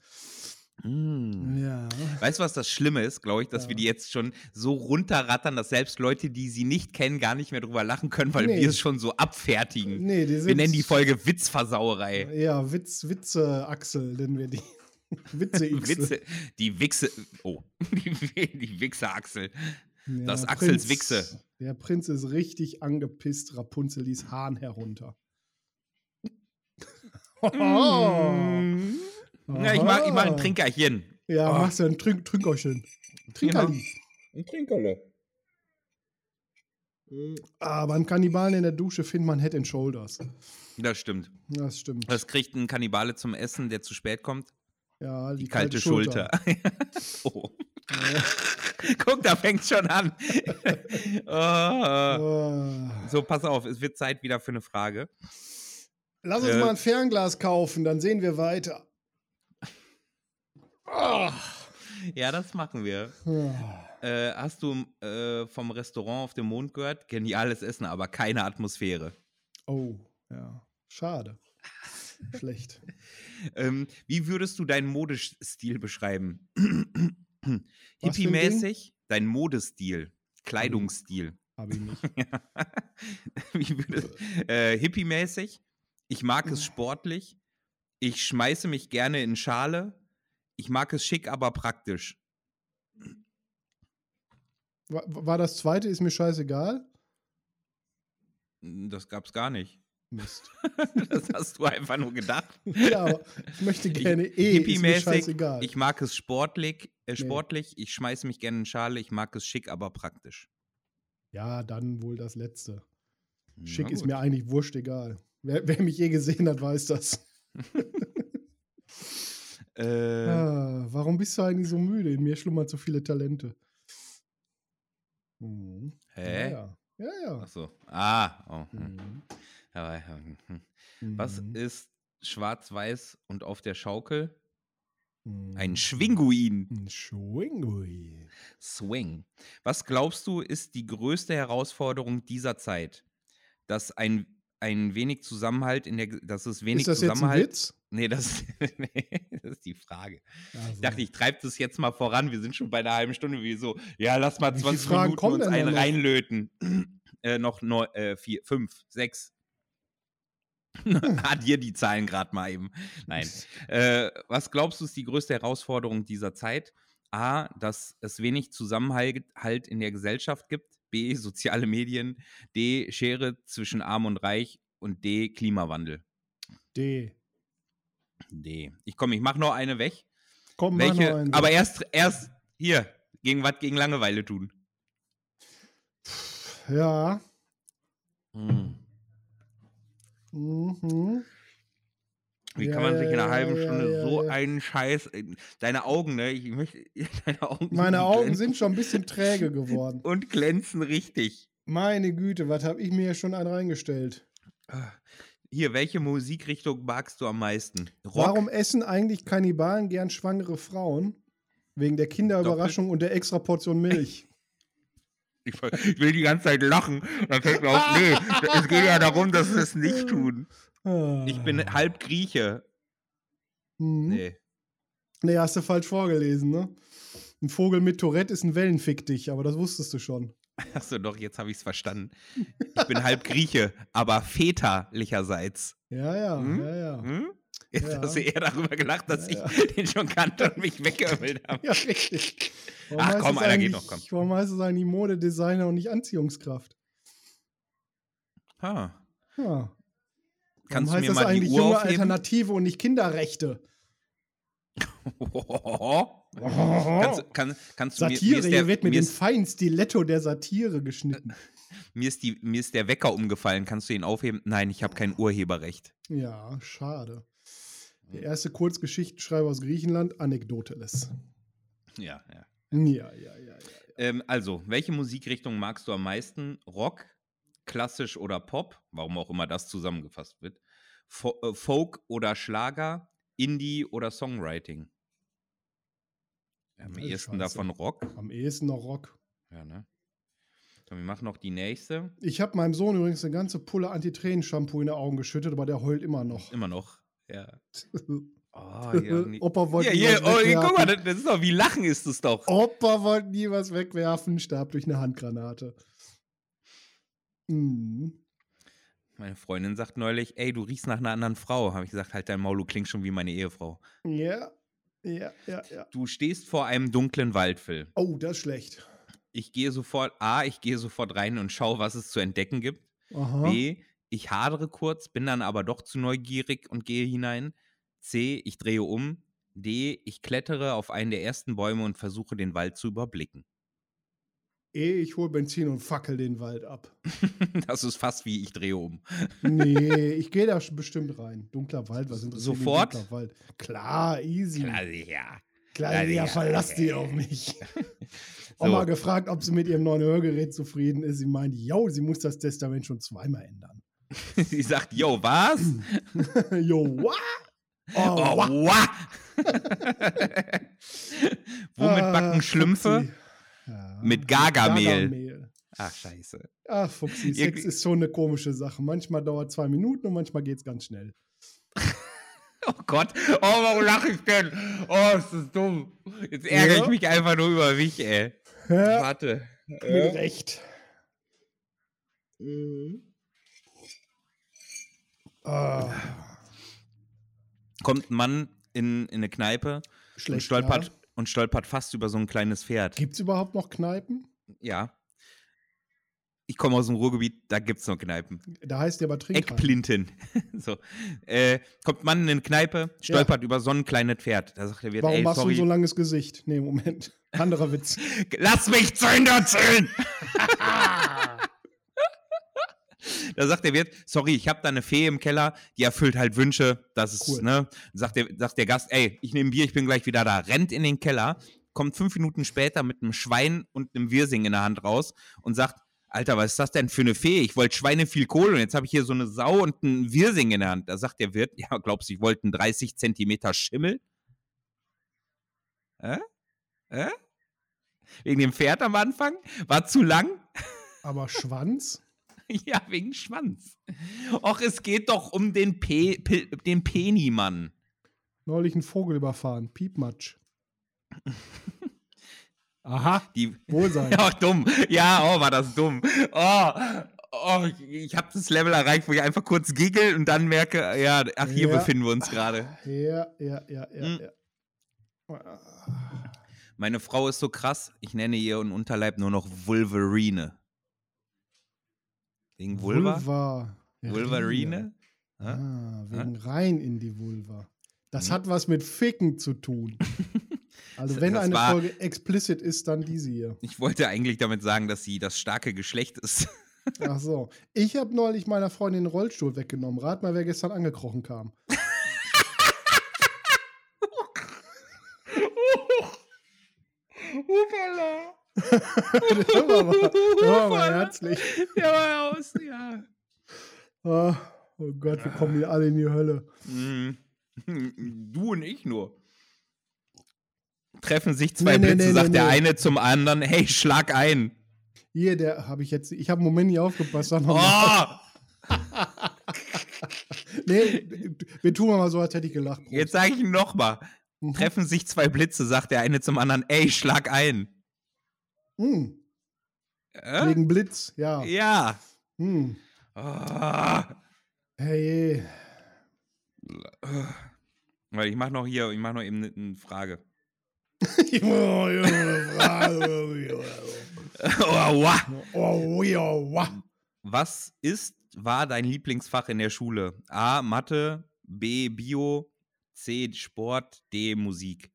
Mm. Ja. Weißt du, was das Schlimme ist, glaube ich, dass Ja. wir die jetzt schon so runterrattern, dass selbst Leute, die sie nicht kennen, gar nicht mehr drüber lachen können, weil Nee. wir es schon so abfertigen. Nee, die sind. Wir nennen die Folge Witzversauerei. Ja, Witz, Witze, Axel nennen wir die. Witze, Witze, die Wichse, oh, die, die Wichse-Achsel. Ja, Das Axels Prinz- Wichse. Der Prinz ist richtig angepisst. Rapunzel ließ Hahn herunter. Mm. Ja, ich mach, ich mach ein. Trinkerchen. Ja, Oh. machst du ein Trink Trinkerchen. Trinkerli. Ein Trinkerle. Aber einen Kannibalen in der Dusche findet man Head and Shoulders. Das stimmt. Das stimmt. Was kriegt ein Kannibale zum Essen, der zu spät kommt? ja, Die, kalte, Schulter. oh. Guck, da fängt schon an. oh. Ah. So, pass auf, es wird Zeit wieder für eine Frage. Lass uns Äh. mal ein Fernglas kaufen, dann sehen wir weiter. Ja, das machen wir. Äh, hast du äh, vom Restaurant auf dem Mond gehört? Geniales Essen, aber keine Atmosphäre. Oh, ja. Schade. Schlecht. Ähm, wie würdest du deinen Modestil beschreiben? Hippie-mäßig? Dein Modestil, Kleidungsstil. Hab ich nicht. wie würdest, äh, Hippie-mäßig? Ich mag es sportlich. Ich schmeiße mich gerne in Schale. Ich mag es schick, aber praktisch. War, war das zweite, ist mir scheißegal? Das gab's gar nicht. Mist. Das hast du einfach nur gedacht. ja, aber ich möchte gerne eh, ist mir Hippie-mäßig. scheißegal. Ich mag es sportlich, äh, sportlich. Ich schmeiße mich gerne in Schale. Ich mag es schick, aber praktisch. ja, dann wohl das letzte. Schick ist mir eigentlich wurscht egal. Wer, wer mich je gesehen hat, weiß das. Äh, Ah, warum bist du eigentlich so müde? In mir schlummern so viele Talente. Mhm. Hä? Ja, ja. ja, ja. Achso. Ah. Oh. hm. Mhm. Aber, hm. Was Mhm. ist schwarz-weiß und auf der Schaukel? Mhm. Ein Schwinguin. Ein Schwingui. Swing. Was glaubst du, ist die größte Herausforderung dieser Zeit? Dass ein, ein wenig Zusammenhalt in der, dass es wenig Ist das jetzt ein Zusammenhalt. Witz? Nee, das, nee, das ist die Frage. Also, Ich dachte, ich treibe das jetzt mal voran. Wir sind schon bei einer halben Stunde wie so. Ja, lass mal Wie viele 20 Fragen Minuten uns einen reinlöten. äh, noch neu, äh, vier, fünf, sechs. Addier die Zahlen gerade mal eben. Nein. Äh, was glaubst du, ist die größte Herausforderung dieser Zeit? A, dass es wenig Zusammenhalt halt in der Gesellschaft gibt. B. Soziale Medien. D. Schere zwischen Arm und Reich. Und D. Klimawandel. D. D. Ich komme, ich mache noch eine weg. Komm, mach noch Welche? einen. Aber erst, erst hier. Gegen was? Gegen Langeweile tun. Ja. Hm. Mhm. Wie kann man sich in einer halben Stunde so einen Scheiß. Deine Augen, ne? Ich möchte. Deine Augen Meine Augen sind schon ein bisschen träge geworden. Und glänzen richtig. Meine Güte, was habe ich mir hier schon einen reingestellt? Ah. Hier, welche Musikrichtung magst du am meisten? Rock? Warum essen eigentlich Kannibalen gern schwangere Frauen? Wegen der Kinderüberraschung und der extra Portion Milch. Ich, will- die ganze Zeit lachen. Dann fällt mir auf, nee, es geht ja darum, dass sie es nicht tun. Ich bin halb Grieche. Hm. Nee. Nee. hast du falsch vorgelesen, ne? Ein Vogel mit Tourette ist ein Wellenfick dich, aber das wusstest du schon. Achso, doch, jetzt habe ich es verstanden. Ich bin halb Grieche, aber väterlicherseits. Ja, ja, Hm? ja, ja. Hm? Jetzt Ja. hast du eher darüber gelacht, dass Ja, ich den schon kannte und mich weggeömmelt habe. Ja, richtig. Warum Ach, komm, einer geht noch, komm. Warum heißt es eigentlich Modedesigner und nicht Anziehungskraft? Ha. Ja. Warum Kannst du heißt mir das mal die eigentlich Uhr junge aufheben? Alternative und nicht Kinderrechte? kannst, du- kann, kannst du mir, mir Satire, der, hier wird mit dem feinen Stiletto der Satire geschnitten. mir, ist die, mir ist der Wecker umgefallen. Kannst du ihn aufheben? Nein, ich habe kein Urheberrecht. Ja, schade. Der erste Kurzgeschichtenschreiber aus Griechenland, Anekdoteles. Ja, ja. Ja, ja, ja, ja. Ähm, also, welche Musikrichtung magst du am meisten? Rock, klassisch oder Pop? Warum auch immer das zusammengefasst wird. Fo äh, Folk oder Schlager? Indie oder Songwriting? Am Ja, ehesten davon Rock. Am ehesten noch Rock. Ja, ne? Dann wir machen noch die nächste. Ich habe meinem Sohn übrigens eine ganze Pulle Anti-Tränen-Shampoo in die Augen geschüttet, aber der heult immer noch. Immer noch. Ja. Oh, nie- Opa wollte ja, was oh, hier, guck mal, wegwerfen. das, das ist doch wie Lachen ist es doch. Opa wollte nie was wegwerfen, starb durch eine Handgranate. Mhm. Meine Freundin sagt neulich, ey, du riechst nach einer anderen Frau. Habe ich gesagt, halt dein Maul, du klingst schon wie meine Ehefrau. Ja, ja, ja, ja. Du stehst vor einem dunklen Wald, Phil. Oh, das ist schlecht. Ich gehe sofort, A, ich gehe sofort rein und schaue, was es zu entdecken gibt. Aha. B, ich hadere kurz, bin dann aber doch zu neugierig und gehe hinein. C, ich drehe um. D, ich klettere auf einen der ersten Bäume und versuche den Wald zu überblicken. E, ich hol Benzin und fackel den Wald ab. Das ist fast wie ich drehe um. Nee, ich gehe da bestimmt rein. Dunkler Wald, was interessiert Sofort? Dunkler Wald. Klar, easy. Klar, ja. Klar ja, ja, verlass dich auf mich. Oma gefragt, ob sie mit ihrem neuen Hörgerät zufrieden ist. Sie meint, yo, sie muss das Testament schon zweimal ändern. Sie sagt, yo, was? yo, what? Oh, Oh, wah! Womit Ah, backen Schlümpfe? Fuchsi. Ja, Mit Gargamel. Gargamel. Ach, scheiße. Ach, Fuchsi, Sex ist schon eine komische Sache. Manchmal dauert zwei Minuten und manchmal geht es ganz schnell. Oh Gott. Oh, warum lache ich denn? Oh, ist das dumm. Jetzt ärgere Ja. ich mich einfach nur über mich, ey. Ja, Warte. mit Recht. Ah, Kommt ein Mann in, in eine Kneipe und schlecht. stolpert, Ja. Und stolpert fast über so ein kleines Pferd. Gibt es überhaupt noch Kneipen? Ja. Ich komme aus dem Ruhrgebiet, da gibt es noch Kneipen. Da heißt der aber Trinkheim. Eckplinten. so. Äh, kommt Mann in eine Kneipe, stolpert über so ein kleines Pferd. Da sagt der Wirt, Warum ey, machst sorry, du so ein langes Gesicht? Nee, Moment. Anderer Witz. lass mich zu Ende erzählen! da sagt der Wirt, sorry, ich habe da eine Fee im Keller, die erfüllt halt Wünsche. Das ist, Cool. ne? Sagt der, sagt der Gast, ey, ich nehme Bier, ich bin gleich wieder da. Rennt in den Keller, kommt fünf Minuten später mit einem Schwein und einem Wirsing in der Hand raus und sagt, Alter, was ist das denn für eine Fee? Ich wollte Schweine viel Kohle und jetzt habe ich hier so eine Sau und einen Wirsing in der Hand. Da sagt der Wirt, ja, glaubst du, ich wollte einen 30 Zentimeter Schimmel? Hä? Hä? Wegen dem Pferd am Anfang? War zu lang? Aber Schwanz? Ja, wegen Schwanz. Och, es geht doch um den, Pe Pe den Penimann. Neulich einen Vogel überfahren. Piepmatsch. Aha, Die, wohl sein. ja, dumm. Ja, oh, war das dumm. Oh, oh ich, ich habe das Level erreicht, wo ich einfach kurz giggle und dann merke, ja, ach, hier Ja. befinden wir uns gerade. Ja, ja, ja, ja, Hm. ja. Meine Frau ist so krass, ich nenne ihren Unterleib nur noch Wolverine. Wegen Vulva? Vulva. Wolverine? Ja? Ah, wegen rein in die Vulva. Das Mhm. hat was mit Ficken zu tun. Also wenn Das eine war- Folge explicit ist, dann diese hier. Ich wollte eigentlich damit sagen, dass sie das starke Geschlecht ist. Ach so. Ich habe neulich meiner Freundin den Rollstuhl weggenommen. Rat mal, wer gestern angekrochen kam. Der war mal, der war mal herzlich. Der war aus, ja. Ah, oh Gott, wir kommen hier alle in die Hölle. Mhm. Du und ich nur. Treffen sich zwei Nee, Blitze, nee, sagt nee, der nee. eine zum anderen, hey, schlag ein. Hier, der habe ich jetzt. Ich habe einen Moment nicht aufgepasst. Sag noch mal. Oh, Nee, wir tun mal so, als hätte ich gelacht. jetzt sage ich nochmal. Mhm. Treffen sich zwei Blitze, sagt der eine zum anderen, ey, schlag ein. Hm, Äh? wegen Blitz, ja. Ja. Hm. Oh. Hey, Weil ich mache noch hier, ich mache noch eben eine Frage. Was ist, war dein Lieblingsfach in der Schule? A. Mathe, B. Bio, C. Sport, D. Musik.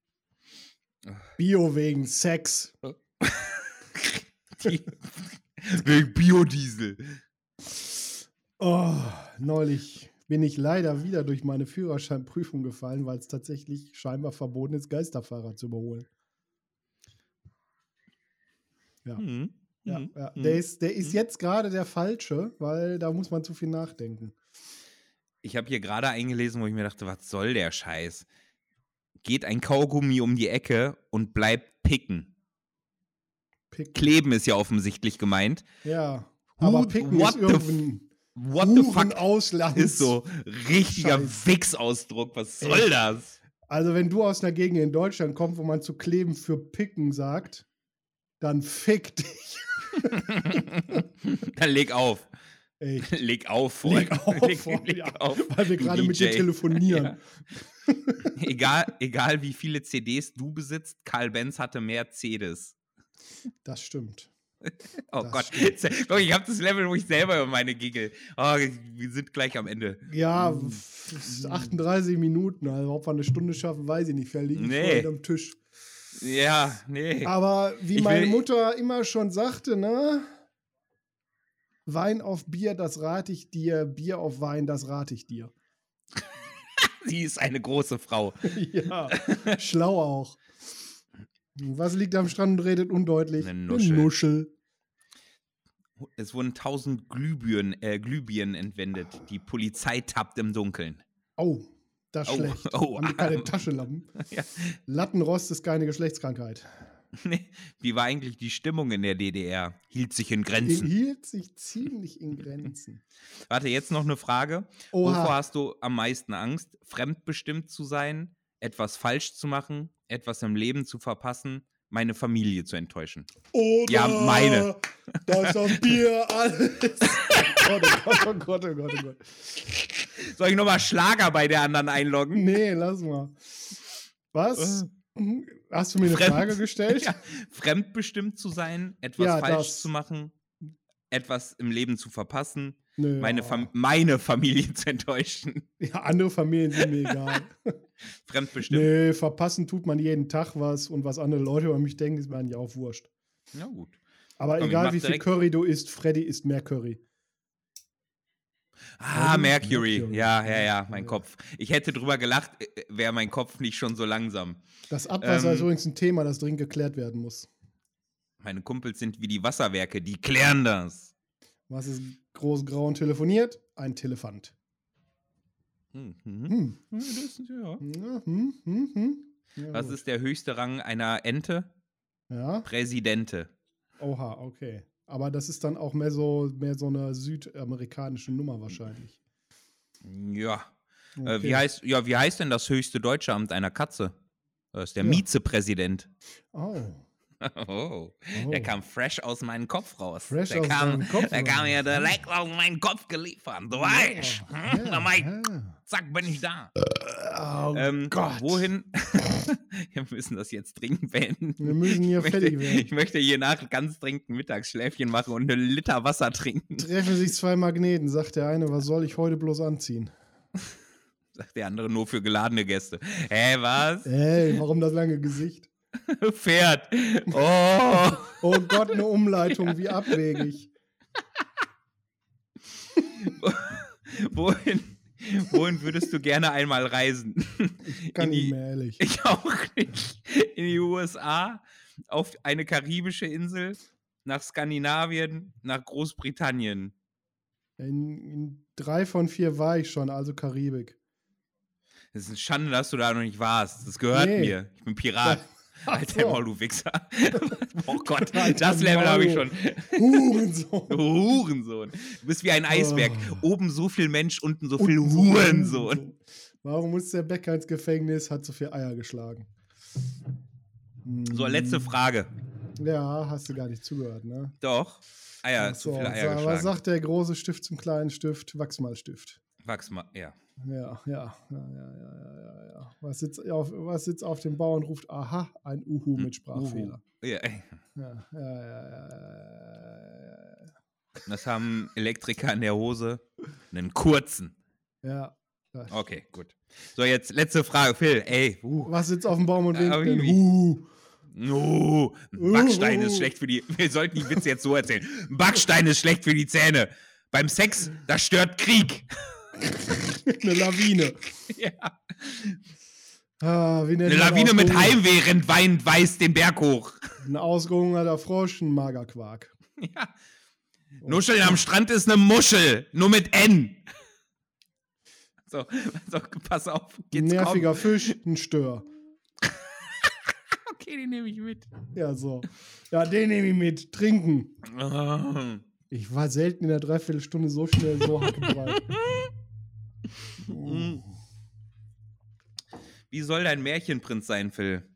Bio wegen Sex. Die- Wegen Biodiesel. Oh, neulich bin ich leider wieder durch meine Führerscheinprüfung gefallen, weil es tatsächlich scheinbar verboten ist, Geisterfahrer zu überholen. Ja. Hm. Ja, Hm. ja. Hm. Der ist, der ist Hm. jetzt gerade der falsche, weil da muss man zu viel nachdenken. Ich habe hier gerade eingelesen, wo ich mir dachte, was soll der Scheiß? Geht ein Kaugummi um die Ecke und bleibt picken. Pick. Kleben ist ja offensichtlich gemeint. Ja. Who- Aber Picken what ist the irgendein What the fuck Hurenausland. ist so richtiger. Wichsausdruck. Was soll Echt. das? Also, wenn du aus einer Gegend in Deutschland kommst, wo man zu kleben für Picken sagt, dann fick dich. Dann leg auf. Echt. Leg auf, Leg Freund. auf, leg, Freund, leg ja. auf. Weil wir gerade mit dir telefonieren. Ja. egal, egal wie viele CDs du besitzt, Karl Benz hatte Mercedes. Das stimmt. Oh Das Gott. stimmt. Guck, ich habe das Level, wo ich selber über meine giggle. Oh, wir sind gleich am Ende. Ja, Mm. f- f- 38 Minuten. Also, ob wir eine Stunde schaffen, weiß ich nicht. Vielleicht liege ich Nee. am Tisch. Ja, nee. Aber wie Ich meine Mutter immer schon sagte, ne? Wein auf Bier, das rate ich dir. Bier auf Wein, das rate ich dir. Sie ist eine große Frau. ja, schlau auch. Was liegt am Strand und redet undeutlich? Eine Nuschel. Nuschel. Es wurden tausend Glühbirnen, äh, Glühbirnen entwendet. Die Polizei tappt im Dunkeln. Oh, das ist Oh, schlecht. oh, Haben die keine ah. Taschenlampen? Ja. Lattenrost ist keine Geschlechtskrankheit. Nee, Wie war eigentlich die Stimmung in der DDR? Hielt sich in Grenzen. hielt sich ziemlich in Grenzen. Warte, jetzt noch eine Frage. Wovor Oha. hast du am meisten Angst? Fremdbestimmt zu sein, etwas falsch zu machen, etwas im Leben zu verpassen, meine Familie zu enttäuschen. Oder Ja, meine. Das das Bier alles. oh Gott, oh Gott, oh Gott, oh Gott. Soll ich nochmal Schlager bei der anderen einloggen? Nee, lass mal. Was? Hm, Hast du mir eine Fremd- Frage gestellt? Ja, fremdbestimmt zu sein, etwas Ja, falsch das. zu machen, etwas im Leben zu verpassen, Nö, meine, ja. Fam meine Familie zu enttäuschen. ja, andere Familien sind mir egal. Fremdbestimmt. nee, verpassen tut man jeden Tag was und was andere Leute über mich denken, ist mir eigentlich auch wurscht. Ja, gut. Aber Komm, egal wie viel Curry du isst, Freddy isst mehr Curry. Ah, Mercury. Mercury. Ja, ja, ja, mein Ja. Kopf. Ich hätte drüber gelacht, äh, wäre mein Kopf nicht schon so langsam. Das Abwasser Ähm, ist übrigens ein Thema, das dringend geklärt werden muss. Meine Kumpels sind wie die Wasserwerke, die klären das. Was ist groß, grau und telefoniert? Ein Telefant. Hm. Ja, das ist- ja. Ja, hm, hm, hm. Ja, Was gut. ist der höchste Rang einer Ente? Ja, Präsidente. oha, okay. Aber das ist dann auch mehr so, mehr so eine südamerikanische Nummer wahrscheinlich. Ja. Äh, Okay. wie, heißt, ja, wie heißt denn das höchste deutsche Amt einer Katze? Das ist der Ja. Vizepräsident. Oh, Oh, oh. der kam fresh aus meinem Kopf raus. Fresh der aus kam, Kopf der kam mir direkt aus meinem Kopf geliefert. Du weißt. Ja, Hm? ja, Na, Mike, ja. zack, bin ich da. Oh Ähm, Gott. Wohin, Wir müssen das jetzt dringend beenden. Wir müssen hier möchte, fertig werden. ich möchte hier nach ganz dringend ein Mittagsschläfchen machen und einen Liter Wasser trinken. Treffen sich zwei Magneten, sagt der eine, was soll ich heute bloß anziehen? Sagt der andere nur für geladene Gäste. Hä, was? Ey, warum das lange Gesicht? Pferd. Oh. Oh Gott, eine Umleitung, wie abwegig. wohin, wohin würdest du gerne einmal reisen? Kann In nicht mehr, ehrlich. Ich auch nicht. In die USA, auf eine karibische Insel, nach Skandinavien, nach Großbritannien. In, in drei von vier war ich schon, also Karibik. Es ist eine Schande, dass du da noch nicht warst. Das gehört Nee. mir. Ich bin Pirat. Alter so. Du Wichser. oh Gott, Alter das Level habe ich schon. Hurensohn. Du Hurensohn. Du bist wie ein Eisberg. Oh. Oben so viel Mensch, unten so viel so Hurensohn. Warum muss der Bäcker ins Gefängnis? Hat so viel Eier geschlagen. So, letzte Hm. Frage. Ja, hast du gar nicht zugehört, ne? Doch. Eier, Ach zu so, viele Eier was geschlagen. sagt der große Stift zum kleinen Stift? Wachsmalstift. Wachs mal, ja. Ja, ja, ja, ja, ja, ja, ja. Was sitzt auf, was sitzt auf dem Bauern ruft, aha, ein Uhu Hm, mit Sprachfehler. ja. ey. Ja, ja, ja, ja, ja, ja. Das haben Elektriker in der Hose. Einen kurzen. ja. Okay, gut. So, jetzt letzte Frage. Phil, ey. Uh. Was sitzt auf dem Baum und winkt? wie- Uhu. Oh, Backstein ist schlecht für die. Wir sollten die Witze jetzt so erzählen. Backstein ist schlecht für die Zähne. Beim Sex, das stört Krieg. Eine Lawine. Ja. Ah, Eine Lawine mit Heimweh rennt weinend weiß den Berg hoch. Ein ausgehungerter Frosch, ein Magerquark. Ja. Nuscheln am Strand ist eine Muschel, nur mit N. So, so pass auf. Ein Jetzt nerviger Fisch, ein Stör. Okay, die nehme ich mit. Ja, so. Ja, den nehme ich mit. Trinken. Oh. Ich war selten in der Dreiviertelstunde so schnell so hackenbreit. Mm. Wie soll dein Märchenprinz sein, Phil?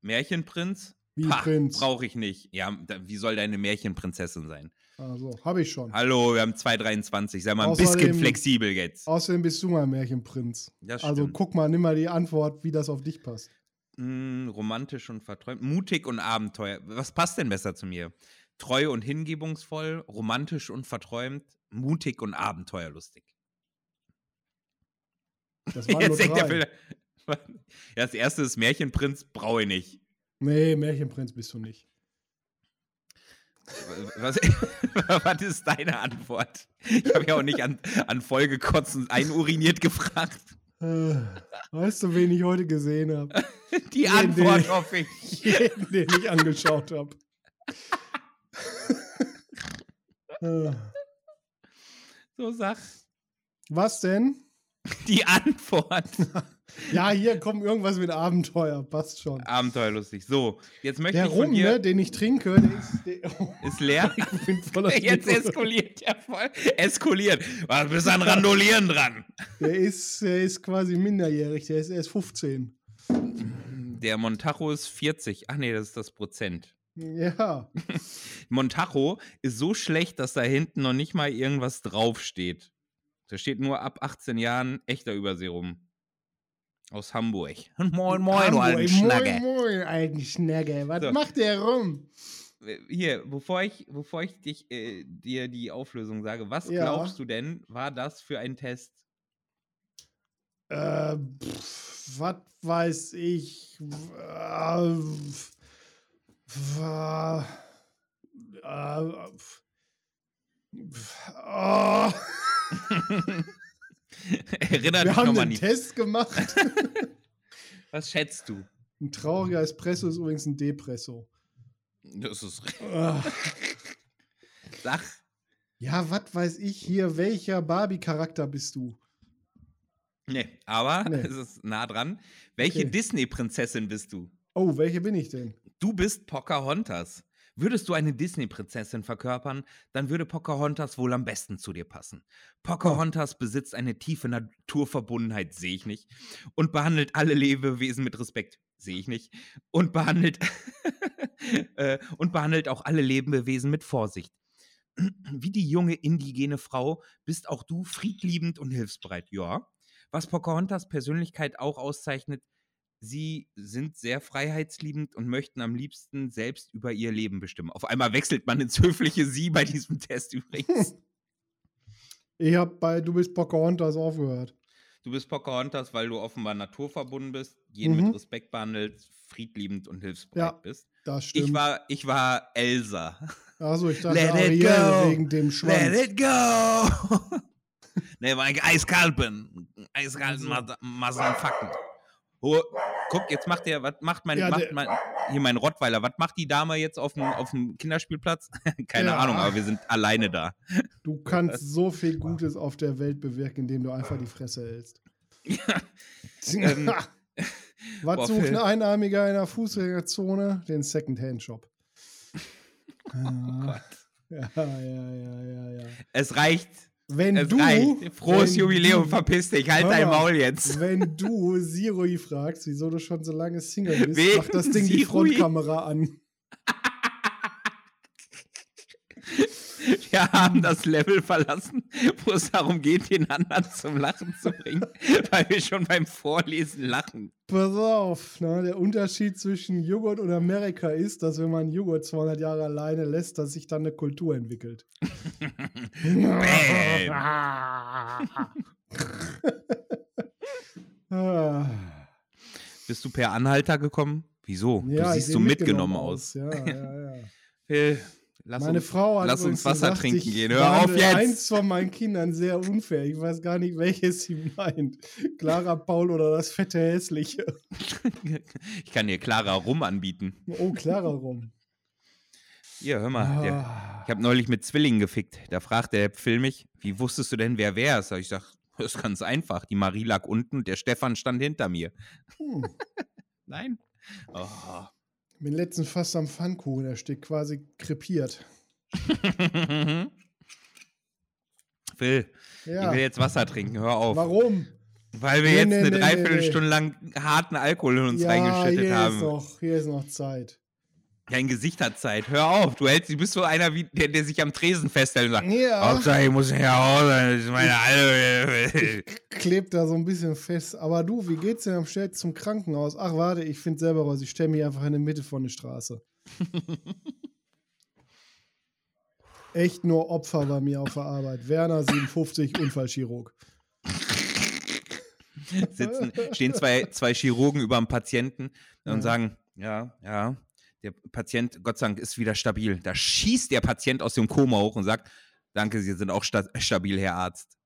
Märchenprinz? Wie Pah, Prinz. Brauche ich nicht. Ja, da, wie soll deine Märchenprinzessin sein? Also, habe ich schon. Hallo, wir haben 223. Sei mal ein Außerdem- bisschen flexibel jetzt. Außerdem bist du mein Märchenprinz. Also guck mal, nimm mal die Antwort, wie das auf dich passt. Mm, romantisch und verträumt. Mutig und Abenteuer. Was passt denn besser zu mir? Treu und hingebungsvoll, romantisch und verträumt, mutig und abenteuerlustig. Das waren nur Jetzt denkt der drei. Ja, das erste ist Märchenprinz, brauche ich nicht. Nee, Märchenprinz bist du nicht. Was, was ist deine Antwort? Ich habe ja auch nicht an, an Folgekotzen einuriniert gefragt. Äh, weißt du, wen ich heute gesehen habe? Die Nee, Antwort nee. hoffe ich. Jeden, den ich angeschaut habe. Äh, So sag Was denn? Die Antwort. Ja, hier kommt irgendwas mit Abenteuer, passt schon. Abenteuerlustig. So, jetzt möchte Der ich von Rum, ne, den ich trinke, der ist, der, oh, Ist leer. Jetzt Schnitt. eskaliert ja voll. Eskaliert. Was bist an Randolieren dran? Der ist, der ist quasi minderjährig, der ist erst 15. Der Montajo ist 40. Ach nee, das ist das Prozent. Ja, Montajo ist so schlecht, dass da hinten noch nicht mal irgendwas draufsteht. Da steht nur ab 18 Jahren echter Überseerum. Aus Hamburg. Moin, moin, du alten Hamburg, Schnagge. Moin, moin, alten Schnagge. Was So. macht der rum? Äh, Hier, bevor ich, bevor ich dich, äh, dir die Auflösung sage, was Ja. glaubst du denn, war das für ein Test? Äh, was weiß ich? Äh, pf, äh, äh, pf, pf, oh, Erinner wir haben einen. Test gemacht. Was schätzt du? Ein trauriger Espresso ist übrigens ein Depresso. Das ist. Sag. Ja, was weiß ich hier? Welcher Barbie-Charakter bist du? Nee, aber Nee. es ist nah dran. Welche Okay. Disney-Prinzessin bist du? Oh, welche bin ich denn? Du bist Pocahontas. Würdest du eine Disney-Prinzessin verkörpern, dann würde Pocahontas wohl am besten zu dir passen. Pocahontas besitzt eine tiefe Naturverbundenheit, sehe ich nicht. Und behandelt alle Lebewesen mit Respekt, sehe ich nicht. Und behandelt, äh, und behandelt auch alle Lebewesen mit Vorsicht. Wie die junge indigene Frau bist auch du friedliebend und hilfsbereit. Ja. Was Pocahontas Persönlichkeit auch auszeichnet, sie sind sehr freiheitsliebend und möchten am liebsten selbst über ihr Leben bestimmen. Auf einmal wechselt man ins höfliche Sie bei diesem Test übrigens. Ich habe bei Du bist Pocahontas aufgehört. Du bist Pocahontas, weil du offenbar naturverbunden bist, jeden Mhm. mit Respekt behandelst, friedliebend und hilfsbereit Ja, bist. Das stimmt. Ich war, ich war Elsa. Achso, ich dachte Let it Ariel go. wegen dem Schwanz. Let it go! ne, weil ich eiskalt bin. Eiskalten Also. Oh, guck, jetzt macht der, was macht mein, Ja, macht mein, hier mein Rottweiler, was macht die Dame jetzt auf dem, auf dem Kinderspielplatz? Keine Ja. Ahnung, aber wir sind alleine da. Du kannst so viel Gutes auf der Welt bewirken, indem du einfach die Fresse hältst. Ähm, Was boah, sucht ein Einarmiger in der Fußgängerzone? Den Secondhand-Shop. Oh Ah, ja, ja, ja, ja, ja. Es reicht. Wenn Es du. reicht. Frohes wenn Jubiläum, du- verpiss dich, halt dein. Maul jetzt. Wenn du Sirui fragst, wieso du schon so lange Single bist, Wen? macht das Ding die Sirui? Frontkamera an. Wir haben das Level verlassen, wo es darum geht, den anderen zum Lachen zu bringen, weil wir schon beim Vorlesen lachen. Pass auf, ne? der Unterschied zwischen Joghurt und Amerika ist, dass wenn man Joghurt 200 Jahre alleine lässt, dass sich dann eine Kultur entwickelt. Bist du per Anhalter gekommen? Wieso? Ja, du siehst so mitgenommen aus. Ja, ja, ja. Phil, lass Meine uns, Frau hat lass uns Wasser gesagt, trinken gehen. Hör auf jetzt! eins von meinen Kindern sehr unfair. Ich weiß gar nicht, welches sie meint. Clara Paul oder das fette Hässliche. ich kann dir Clara Rum anbieten. Oh, Clara rum. Hier, hör mal. Der, Ah. ich habe neulich mit Zwillingen gefickt. Da fragt der Phil mich, wie wusstest du denn, wer wer ist? Ich sag, das ist ganz einfach. Die Marie lag unten und der Stefan stand hinter mir. Hm. Nein. Oh. Bin letztens fast am Pfannkuchen, der steht quasi krepiert. Phil, Ja. ich will jetzt Wasser trinken, hör auf. Warum? Weil wir Nee, jetzt nee, eine nee, Dreiviertelstunde lang harten Alkohol in uns ja, reingeschüttet hier haben. Ist noch, hier ist noch Zeit. Dein Gesicht hat Zeit. Hör auf, du hältst, du bist so einer, wie, der, der sich am Tresen festhält und sagt, Ja, Hauptsache, ich muss hier Hause, das ist meine alte. klebt da so ein bisschen fest. Aber du, wie geht's denn am schnellsten zum Krankenhaus? Ach, warte, ich finde selber raus. Ich stelle mich einfach in der Mitte von der Straße. Echt nur Opfer bei mir auf der Arbeit. Werner 57, Unfallchirurg. Sitzen, stehen zwei, zwei Chirurgen über dem Patienten und Ja. sagen, ja, ja, der Patient, Gott sei Dank, ist wieder stabil. Da schießt der Patient aus dem Koma hoch und sagt, danke, Sie sind auch sta stabil, Herr Arzt.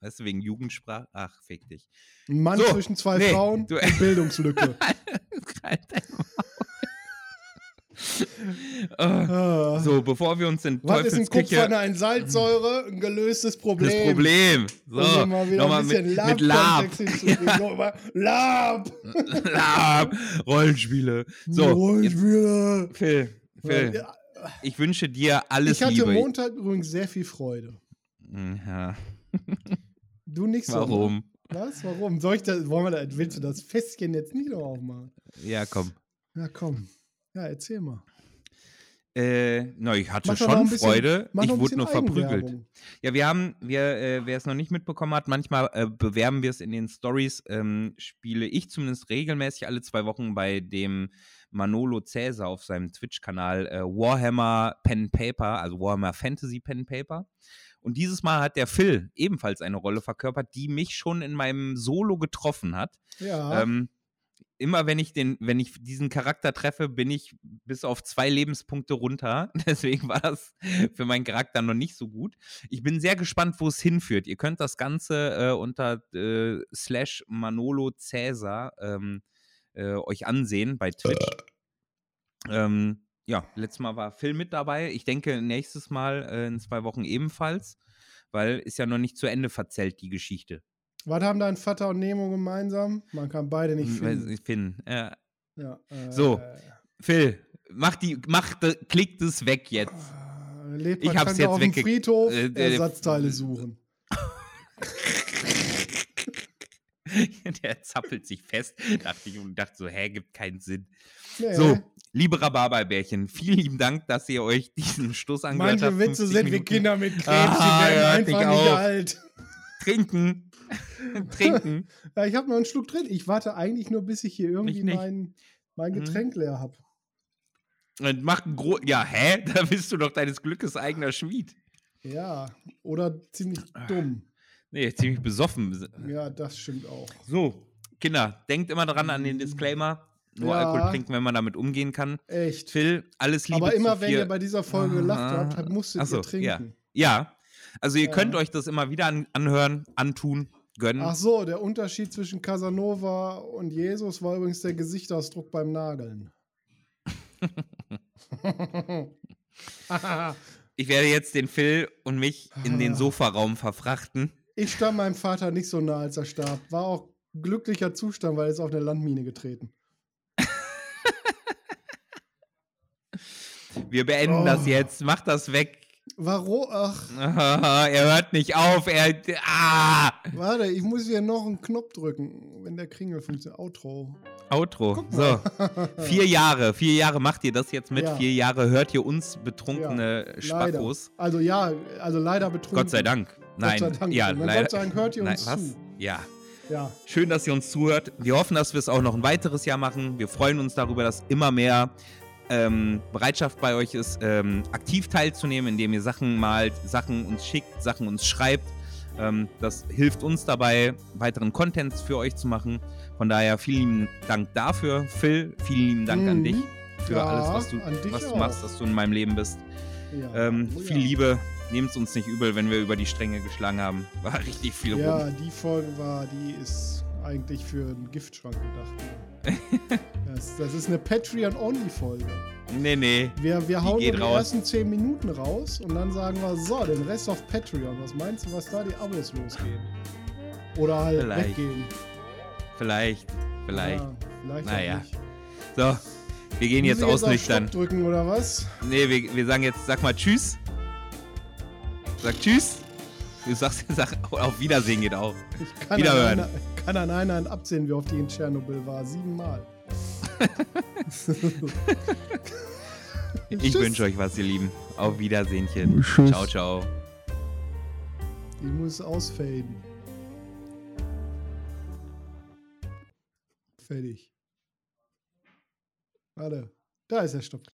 Weißt du, wegen Jugendsprache? Ach, fick dich. Ein Mann So, zwischen zwei nee, Frauen du- Bildungslücke. Äh, Ah. so, bevor wir uns in Was ist ein. Kupfer, ein Salzsäure? Ein gelöstes Problem. Das Problem. So, mal nochmal mit, mit Lab. Nochmal Lab! Lab. Rollenspiele. So, jetzt, Rollenspiele. Phil, Phil, Ja, ich wünsche dir alles ich hatte Liebe. Montag übrigens sehr viel Freude. Ja, Du nicht so. ne? warum? Was? Warum? Soll ich das, wollen wir da, willst du das Festchen jetzt nicht noch aufmachen? Ja, komm. Ja, komm. Ja, erzähl mal. Äh, na, ich hatte schon bisschen- Freude. Ich wurde nur verprügelt. Ja, wir haben, wir, äh, wer es noch nicht mitbekommen hat, manchmal äh, bewerben wir es in den Stories, ähm, spiele ich zumindest regelmäßig alle zwei Wochen bei dem Manolo Cäsar auf seinem Twitch-Kanal äh, Warhammer Pen Paper, also Warhammer Fantasy Pen Paper. Und dieses Mal hat der Phil ebenfalls eine Rolle verkörpert, die mich schon in meinem Solo getroffen hat. Ja. Ähm, immer wenn ich den, wenn ich diesen Charakter treffe, bin ich bis auf zwei Lebenspunkte runter. Deswegen war das für meinen Charakter noch nicht so gut. Ich bin sehr gespannt, wo es hinführt. Ihr könnt das Ganze äh, unter äh, slash Manolo Cäsar ähm, äh, euch ansehen bei Twitch. Ähm, ja, letztes Mal war Phil mit dabei. Ich denke, nächstes Mal äh, in zwei Wochen ebenfalls, weil ist ja noch nicht zu Ende verzählt, die Geschichte. Was haben dein Vater und Nemo gemeinsam? Man kann beide nicht Hm, finden. ich finden. Ja, Ja, äh, So. Phil, mach die, mach, de- klick das weg jetzt. äh, Lebt Ich hab's jetzt auf dem wegge- Friedhof äh, äh, Ersatzteile suchen. Der zappelt sich fest, dachte ich und dachte so, hä, gibt keinen Sinn. Nee. So, liebe Rhabarberbärchen, vielen lieben Dank, dass ihr euch diesen Stoß angehört habt. Manche Witze 50 sind wie Minuten. Kinder mit Krebs, Ah, die werden einfach nicht nicht alt. Trinken. Trinken. Ja, ich habe noch einen Schluck drin. Ich warte eigentlich nur, bis ich hier irgendwie Ich mein, mein Mhm. Getränk leer habe. Und macht ein gro Ja, hä? Da bist du doch deines Glückes eigener Schmied. Ja, oder ziemlich Ah. dumm. Nee, ziemlich besoffen. Ja, das stimmt auch. So, Kinder, denkt immer dran an den Disclaimer. Nur Ja. Alkohol trinken, wenn man damit umgehen kann. Echt. Phil, alles Liebe Aber immer wenn ihr bei dieser Folge gelacht habt, musstet so, ihr trinken. Ja, also ihr Ja. könnt euch das immer wieder an, anhören, antun, gönnen. Ach so, der Unterschied zwischen Casanova und Jesus war übrigens der Gesichtsausdruck beim Nageln. Ich werde jetzt den Phil und mich in den Ah. Sofaraum verfrachten. ich stand meinem Vater nicht so nah, als er starb. War auch glücklicher Zustand, weil er ist auf eine Landmine getreten. Wir beenden Oh. das jetzt. Macht das weg. Warum? Ach, er hört nicht auf. Er. Ah! warte, ich muss hier noch einen Knopf drücken, wenn der Kringel funktioniert. Outro. Outro. So. Vier Jahre. Vier Jahre macht ihr das jetzt mit. Ja. Vier Jahre hört ihr uns betrunkene Leider. Spackos. Also ja, also leider betrunken. Gott sei Dank. Nein. Gott sei Dank. Ja, leider. Gott sei Dank hört ihr Nein, uns was? zu. Ja. Ja. Schön, dass ihr uns zuhört. Wir hoffen, dass wir es auch noch ein weiteres Jahr machen. Wir freuen uns darüber, dass immer mehr ähm, Bereitschaft bei euch ist, ähm, aktiv teilzunehmen, indem ihr Sachen malt, Sachen uns schickt, Sachen uns schreibt. Ähm, das hilft uns dabei, weiteren Contents für euch zu machen. Von daher vielen lieben Dank dafür. Phil, vielen lieben Dank an Mhm. dich für Ja, alles, was du, an was du machst, dass du in meinem Leben bist. ja. Ähm, Oh, viel ja. Liebe. Nehmt es uns nicht übel, wenn wir über die Stränge geschlagen haben. War richtig viel rum. Ja, die Folge war, die ist eigentlich für einen Giftschrank gedacht. das, das ist eine Patreon-Only-Folge. Nee, nee. Wir, wir hauen die raus. ersten 10 Minuten raus und dann sagen wir, so, den Rest auf Patreon. Was meinst du, was da die Abos losgehen? Oder halt Vielleicht. weggehen. Vielleicht. Vielleicht. Ja, vielleicht Naja. So, wir gehen Muss jetzt ausnüchtern. Stopp drücken oder was? Nee, wir, wir sagen jetzt, sag mal Tschüss. Sag Tschüss. Du sagst, sag auf Wiedersehen geht auch. Ich kann Wiederhören. An einer, kann an einer Hand abzählen, wie oft die in Tschernobyl war. Siebenmal. Ich wünsche euch was, ihr Lieben. Auf Wiedersehnchen. Tschüss. Ciao, ciao. Die muss ausfaden. Fertig. Warte. Da ist der Stopp.